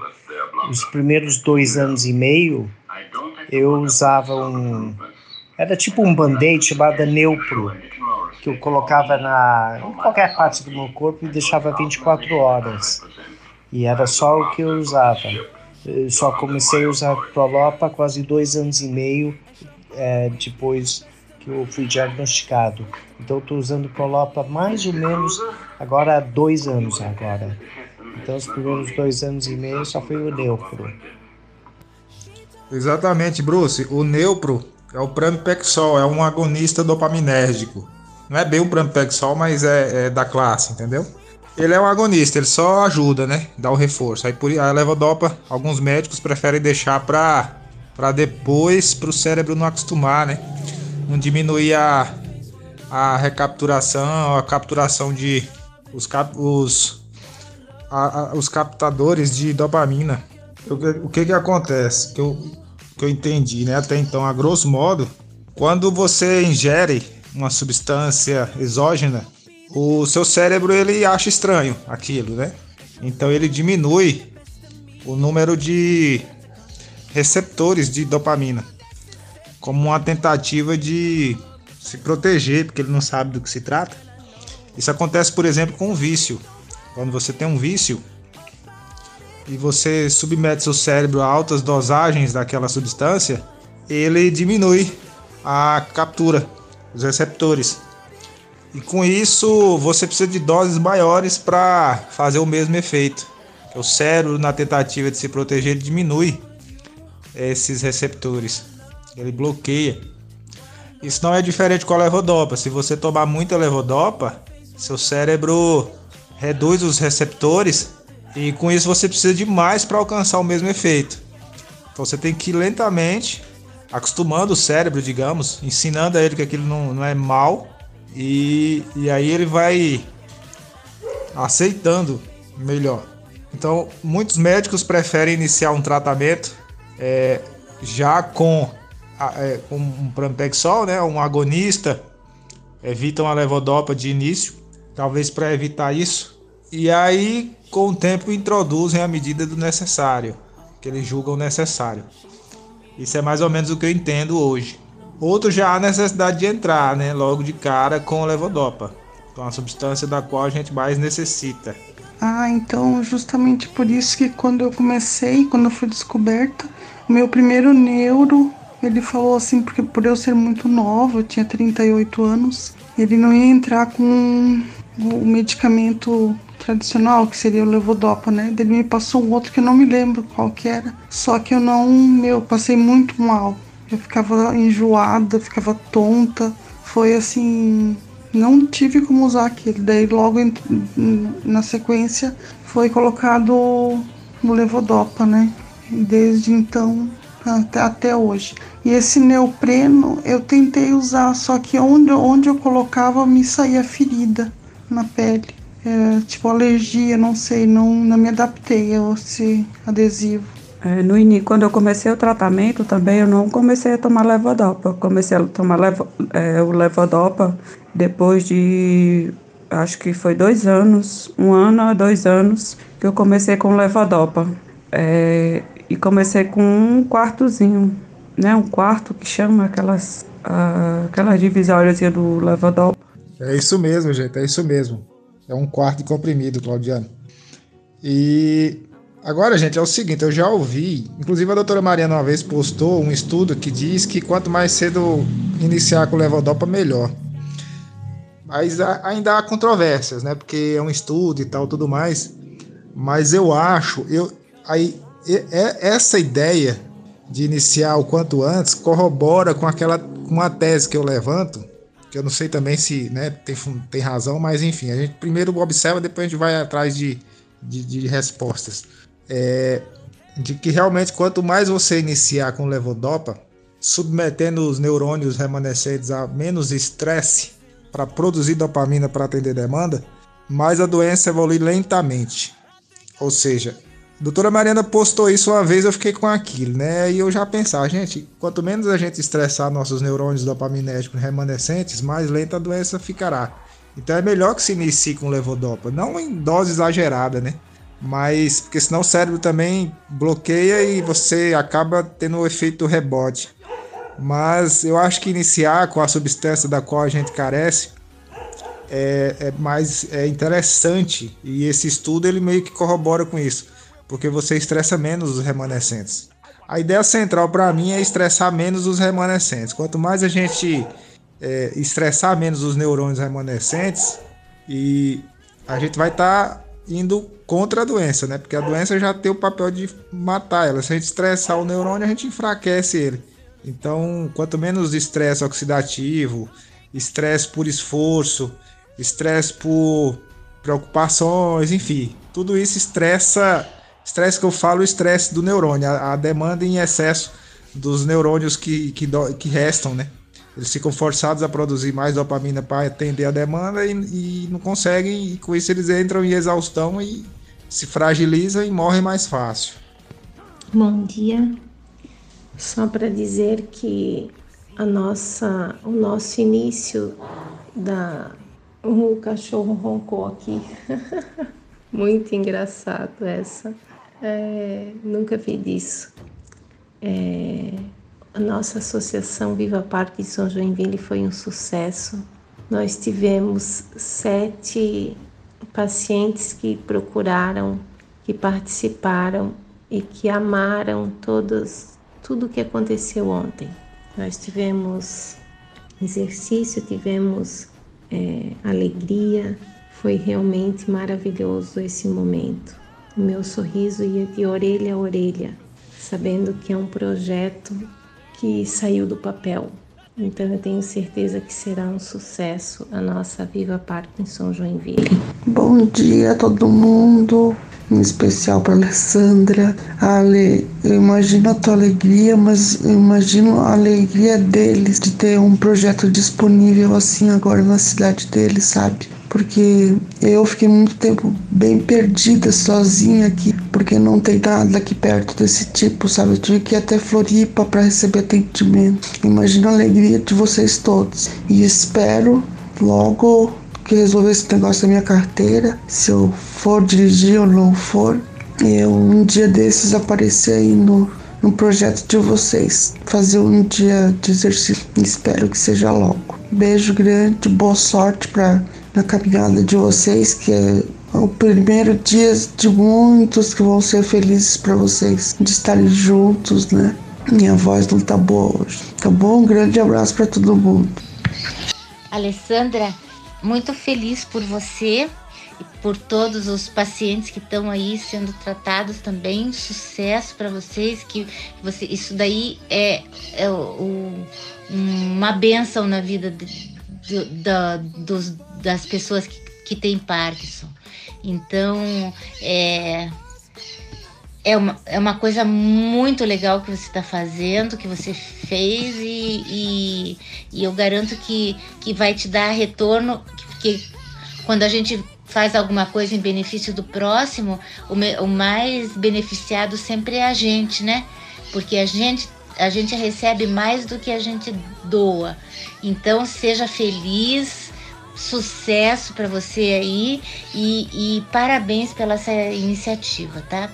os primeiros dois anos e meio, eu usava um. Era tipo um band-aid chamado Neupro, que eu colocava na, em qualquer parte do meu corpo e deixava 24 horas. E era só o que eu usava. Eu só comecei a usar Prolopa quase dois anos e meio é, depois que eu fui diagnosticado. Então estou usando Prolopa mais ou menos agora há dois anos agora. Então, os primeiros dois anos e meio só foi o Neupro. Exatamente, Bruce. O Neupro é o Pramipexol, é um agonista dopaminérgico. Não é bem o Pramipexol, mas é, é, da classe, entendeu? Ele é um agonista, ele só ajuda, né? Dá o reforço. Aí por a levodopa, alguns médicos preferem deixar para para depois para o cérebro não acostumar, né? Não diminuir a, a recapturação, a capturação de os, cap, os a, a, os captadores de dopamina. O, que que acontece? Que eu, que eu entendi, né? Até então, a grosso modo, quando você ingere uma substância exógena, o seu cérebro ele acha estranho aquilo, né? Então ele diminui o número de receptores de dopamina, como uma tentativa de se proteger, porque ele não sabe do que se trata. Isso acontece, por exemplo, com o vício. Quando você tem um vício e você submete seu cérebro a altas dosagens daquela substância, ele diminui a captura dos receptores. E com isso você precisa de doses maiores para fazer o mesmo efeito. O cérebro, na tentativa de se proteger, diminui esses receptores. Ele bloqueia. Isso não é diferente com a levodopa. Se você tomar muita levodopa, seu cérebro reduz os receptores e com isso você precisa de mais para alcançar o mesmo efeito. Então você tem que ir lentamente acostumando o cérebro, digamos, ensinando a ele que aquilo não, não é mal e, e aí ele vai aceitando melhor. Então, muitos médicos preferem iniciar um tratamento é, já com, é, um Prampexol, né, um agonista, evitam a levodopa de início, talvez para evitar isso. E aí, com o tempo, introduzem a medida do necessário, que eles julgam necessário. Isso é mais ou menos o que eu entendo hoje. Outro já há necessidade de entrar, né, logo de cara com a levodopa, com a substância da qual a gente mais necessita. Ah, então justamente por isso que quando eu comecei, quando eu fui descoberta, o meu primeiro neuro, ele falou assim, porque por eu ser muito nova, eu tinha 38 anos, ele não ia entrar com o medicamento tradicional, que seria o levodopa, né? Ele me passou um outro que eu não me lembro qual que era. Só que eu não, meu, passei muito mal. Eu ficava enjoada, ficava tonta. Foi assim, não tive como usar aquele. Daí logo na sequência foi colocado o levodopa, né? Desde então até, hoje. E esse neopreno eu tentei usar, só que onde, onde eu colocava me saía ferida na pele. É, tipo alergia, não sei, não, não me adaptei a esse adesivo. É, no início, quando eu comecei o tratamento também, eu não comecei a tomar levodopa. Comecei a tomar levo, é, o levodopa depois de, acho que foi dois anos, um ano a dois anos, que eu comecei com levodopa. É, e comecei com um quartozinho, né? Um quarto que chama aquelas, uh, aquelas divisórias do levodopa. É isso mesmo, gente, é isso mesmo. É um quarto de comprimido, Claudiano. E Agora, gente, é o seguinte, eu já ouvi, inclusive a doutora Mariana uma vez postou um estudo que diz que quanto mais cedo iniciar com levodopa, melhor. Mas ainda há controvérsias, né? Porque é um estudo e tal, tudo mais. Mas eu acho, eu, aí, essa ideia de iniciar o quanto antes corrobora com aquela uma tese que eu levanto, que eu não sei também se né, tem, tem razão, mas enfim, a gente primeiro observa, depois a gente vai atrás de, de, de respostas é, de que realmente quanto mais você iniciar com levodopa, submetendo os neurônios remanescentes a menos estresse para produzir dopamina para atender demanda, mais a doença evolui lentamente. Ou seja, a doutora Mariana postou isso uma vez, eu fiquei com aquilo, né? E eu já pensava, gente, quanto menos a gente estressar nossos neurônios dopaminérgicos remanescentes, mais lenta a doença ficará. Então é melhor que se inicie com levodopa, não em dose exagerada, né? mas porque senão o cérebro também bloqueia e você acaba tendo o efeito rebote. Mas eu acho que iniciar com a substância da qual a gente carece é, é mais é interessante e esse estudo ele meio que corrobora com isso, porque você estressa menos os remanescentes. A ideia central para mim é estressar menos os remanescentes. Quanto mais a gente é, estressar menos os neurônios remanescentes, e a gente vai estar tá indo contra a doença, né? Porque a doença já tem o papel de matar ela. Se a gente estressar o neurônio, a gente enfraquece ele. Então, quanto menos estresse oxidativo, estresse por esforço, estresse por preocupações, enfim, tudo isso estressa. Estresse que eu falo, o estresse do neurônio, a, a, demanda em excesso dos neurônios que, que, do, que restam, né? Eles ficam forçados a produzir mais dopamina para atender a demanda e, e, não conseguem, e com isso eles entram em exaustão e se fragilizam e morrem mais fácil. Bom dia. Só para dizer que a nossa, o nosso início da. O cachorro roncou aqui. Muito engraçado essa. É, nunca vi disso. É, a nossa associação Viva Parkinson Joinville foi um sucesso. Nós tivemos sete pacientes que procuraram, que participaram e que amaram todos, tudo o que aconteceu ontem. Nós tivemos exercício, tivemos é, alegria, foi realmente maravilhoso esse momento. O meu sorriso ia de orelha a orelha, sabendo que é um projeto que saiu do papel. Então eu tenho certeza que será um sucesso a nossa Viva Parkinson Joinville. Bom dia a todo mundo, em especial para Alessandra. Ale, eu imagino a tua alegria, mas eu imagino a alegria deles de ter um projeto disponível assim agora na cidade deles, sabe? Porque eu fiquei muito tempo bem perdida sozinha aqui, porque não tem nada aqui perto desse tipo, sabe? Eu tive que ir até Floripa para receber atendimento. Imagina a alegria de vocês todos. E espero logo que resolver esse negócio da minha carteira, se eu for dirigir ou não for, eu um dia desses aparecer aí no, no projeto de vocês, fazer um dia de exercício. Espero que seja logo. Beijo grande, boa sorte para na caminhada de vocês, que é o primeiro dia de muitos que vão ser felizes para vocês de estarem juntos, né? Minha voz não tá boa hoje. Tá bom? Um grande abraço para todo mundo. Alessandra, muito feliz por você e por todos os pacientes que estão aí sendo tratados também. Sucesso para vocês, que você, isso daí é, é o, uma benção na vida de, de, de, dos das pessoas que, que têm Parkinson. Então, é, é, uma, é uma coisa muito legal que você está fazendo, que você fez, e, e, e, eu garanto que, que vai te dar retorno, porque quando a gente faz alguma coisa em benefício do próximo, o, me, o mais beneficiado sempre é a gente, né? Porque a gente a gente recebe mais do que a gente doa. Então seja feliz, sucesso para você aí e, e parabéns pela essa iniciativa, tá?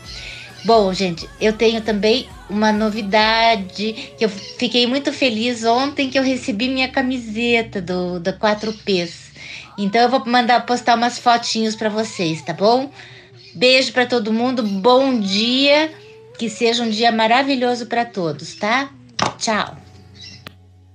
Bom, gente, eu tenho também uma novidade que eu fiquei muito feliz ontem que eu recebi minha camiseta do da 4Ps. Então eu vou mandar postar umas fotinhos para vocês, tá bom? Beijo para todo mundo, bom dia, que seja um dia maravilhoso para todos, tá? Tchau.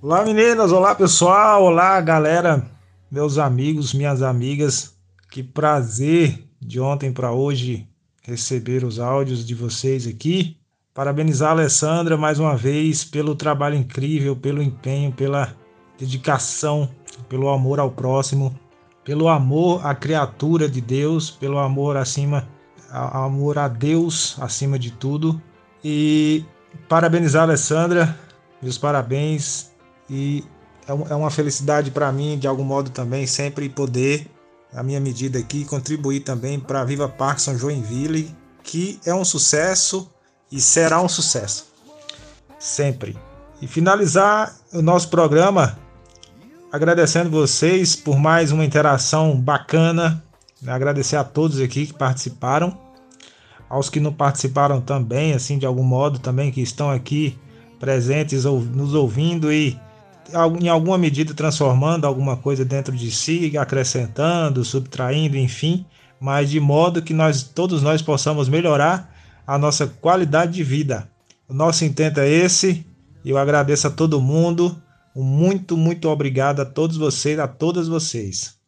Olá meninas, olá pessoal, olá galera meus amigos, minhas amigas, que prazer de ontem para hoje receber os áudios de vocês aqui. Parabenizar a Alessandra mais uma vez pelo trabalho incrível, pelo empenho, pela dedicação, pelo amor ao próximo, pelo amor à criatura de Deus, pelo amor acima, amor a Deus acima de tudo. E parabenizar a Alessandra, meus parabéns e é, é uma felicidade para mim, de algum modo também, sempre poder, a minha medida aqui, contribuir também para a Viva Parkinson Joinville, que é um sucesso e será um sucesso. Sempre. E finalizar o nosso programa agradecendo vocês por mais uma interação bacana. Agradecer a todos aqui que participaram, aos que não participaram também, assim de algum modo também que estão aqui presentes nos ouvindo e em alguma medida transformando alguma coisa dentro de si, acrescentando, subtraindo, enfim, mas de modo que nós todos nós possamos melhorar a nossa qualidade de vida. O nosso intento é esse. Eu agradeço a todo mundo. Muito, muito obrigado a todos vocês, a todas vocês.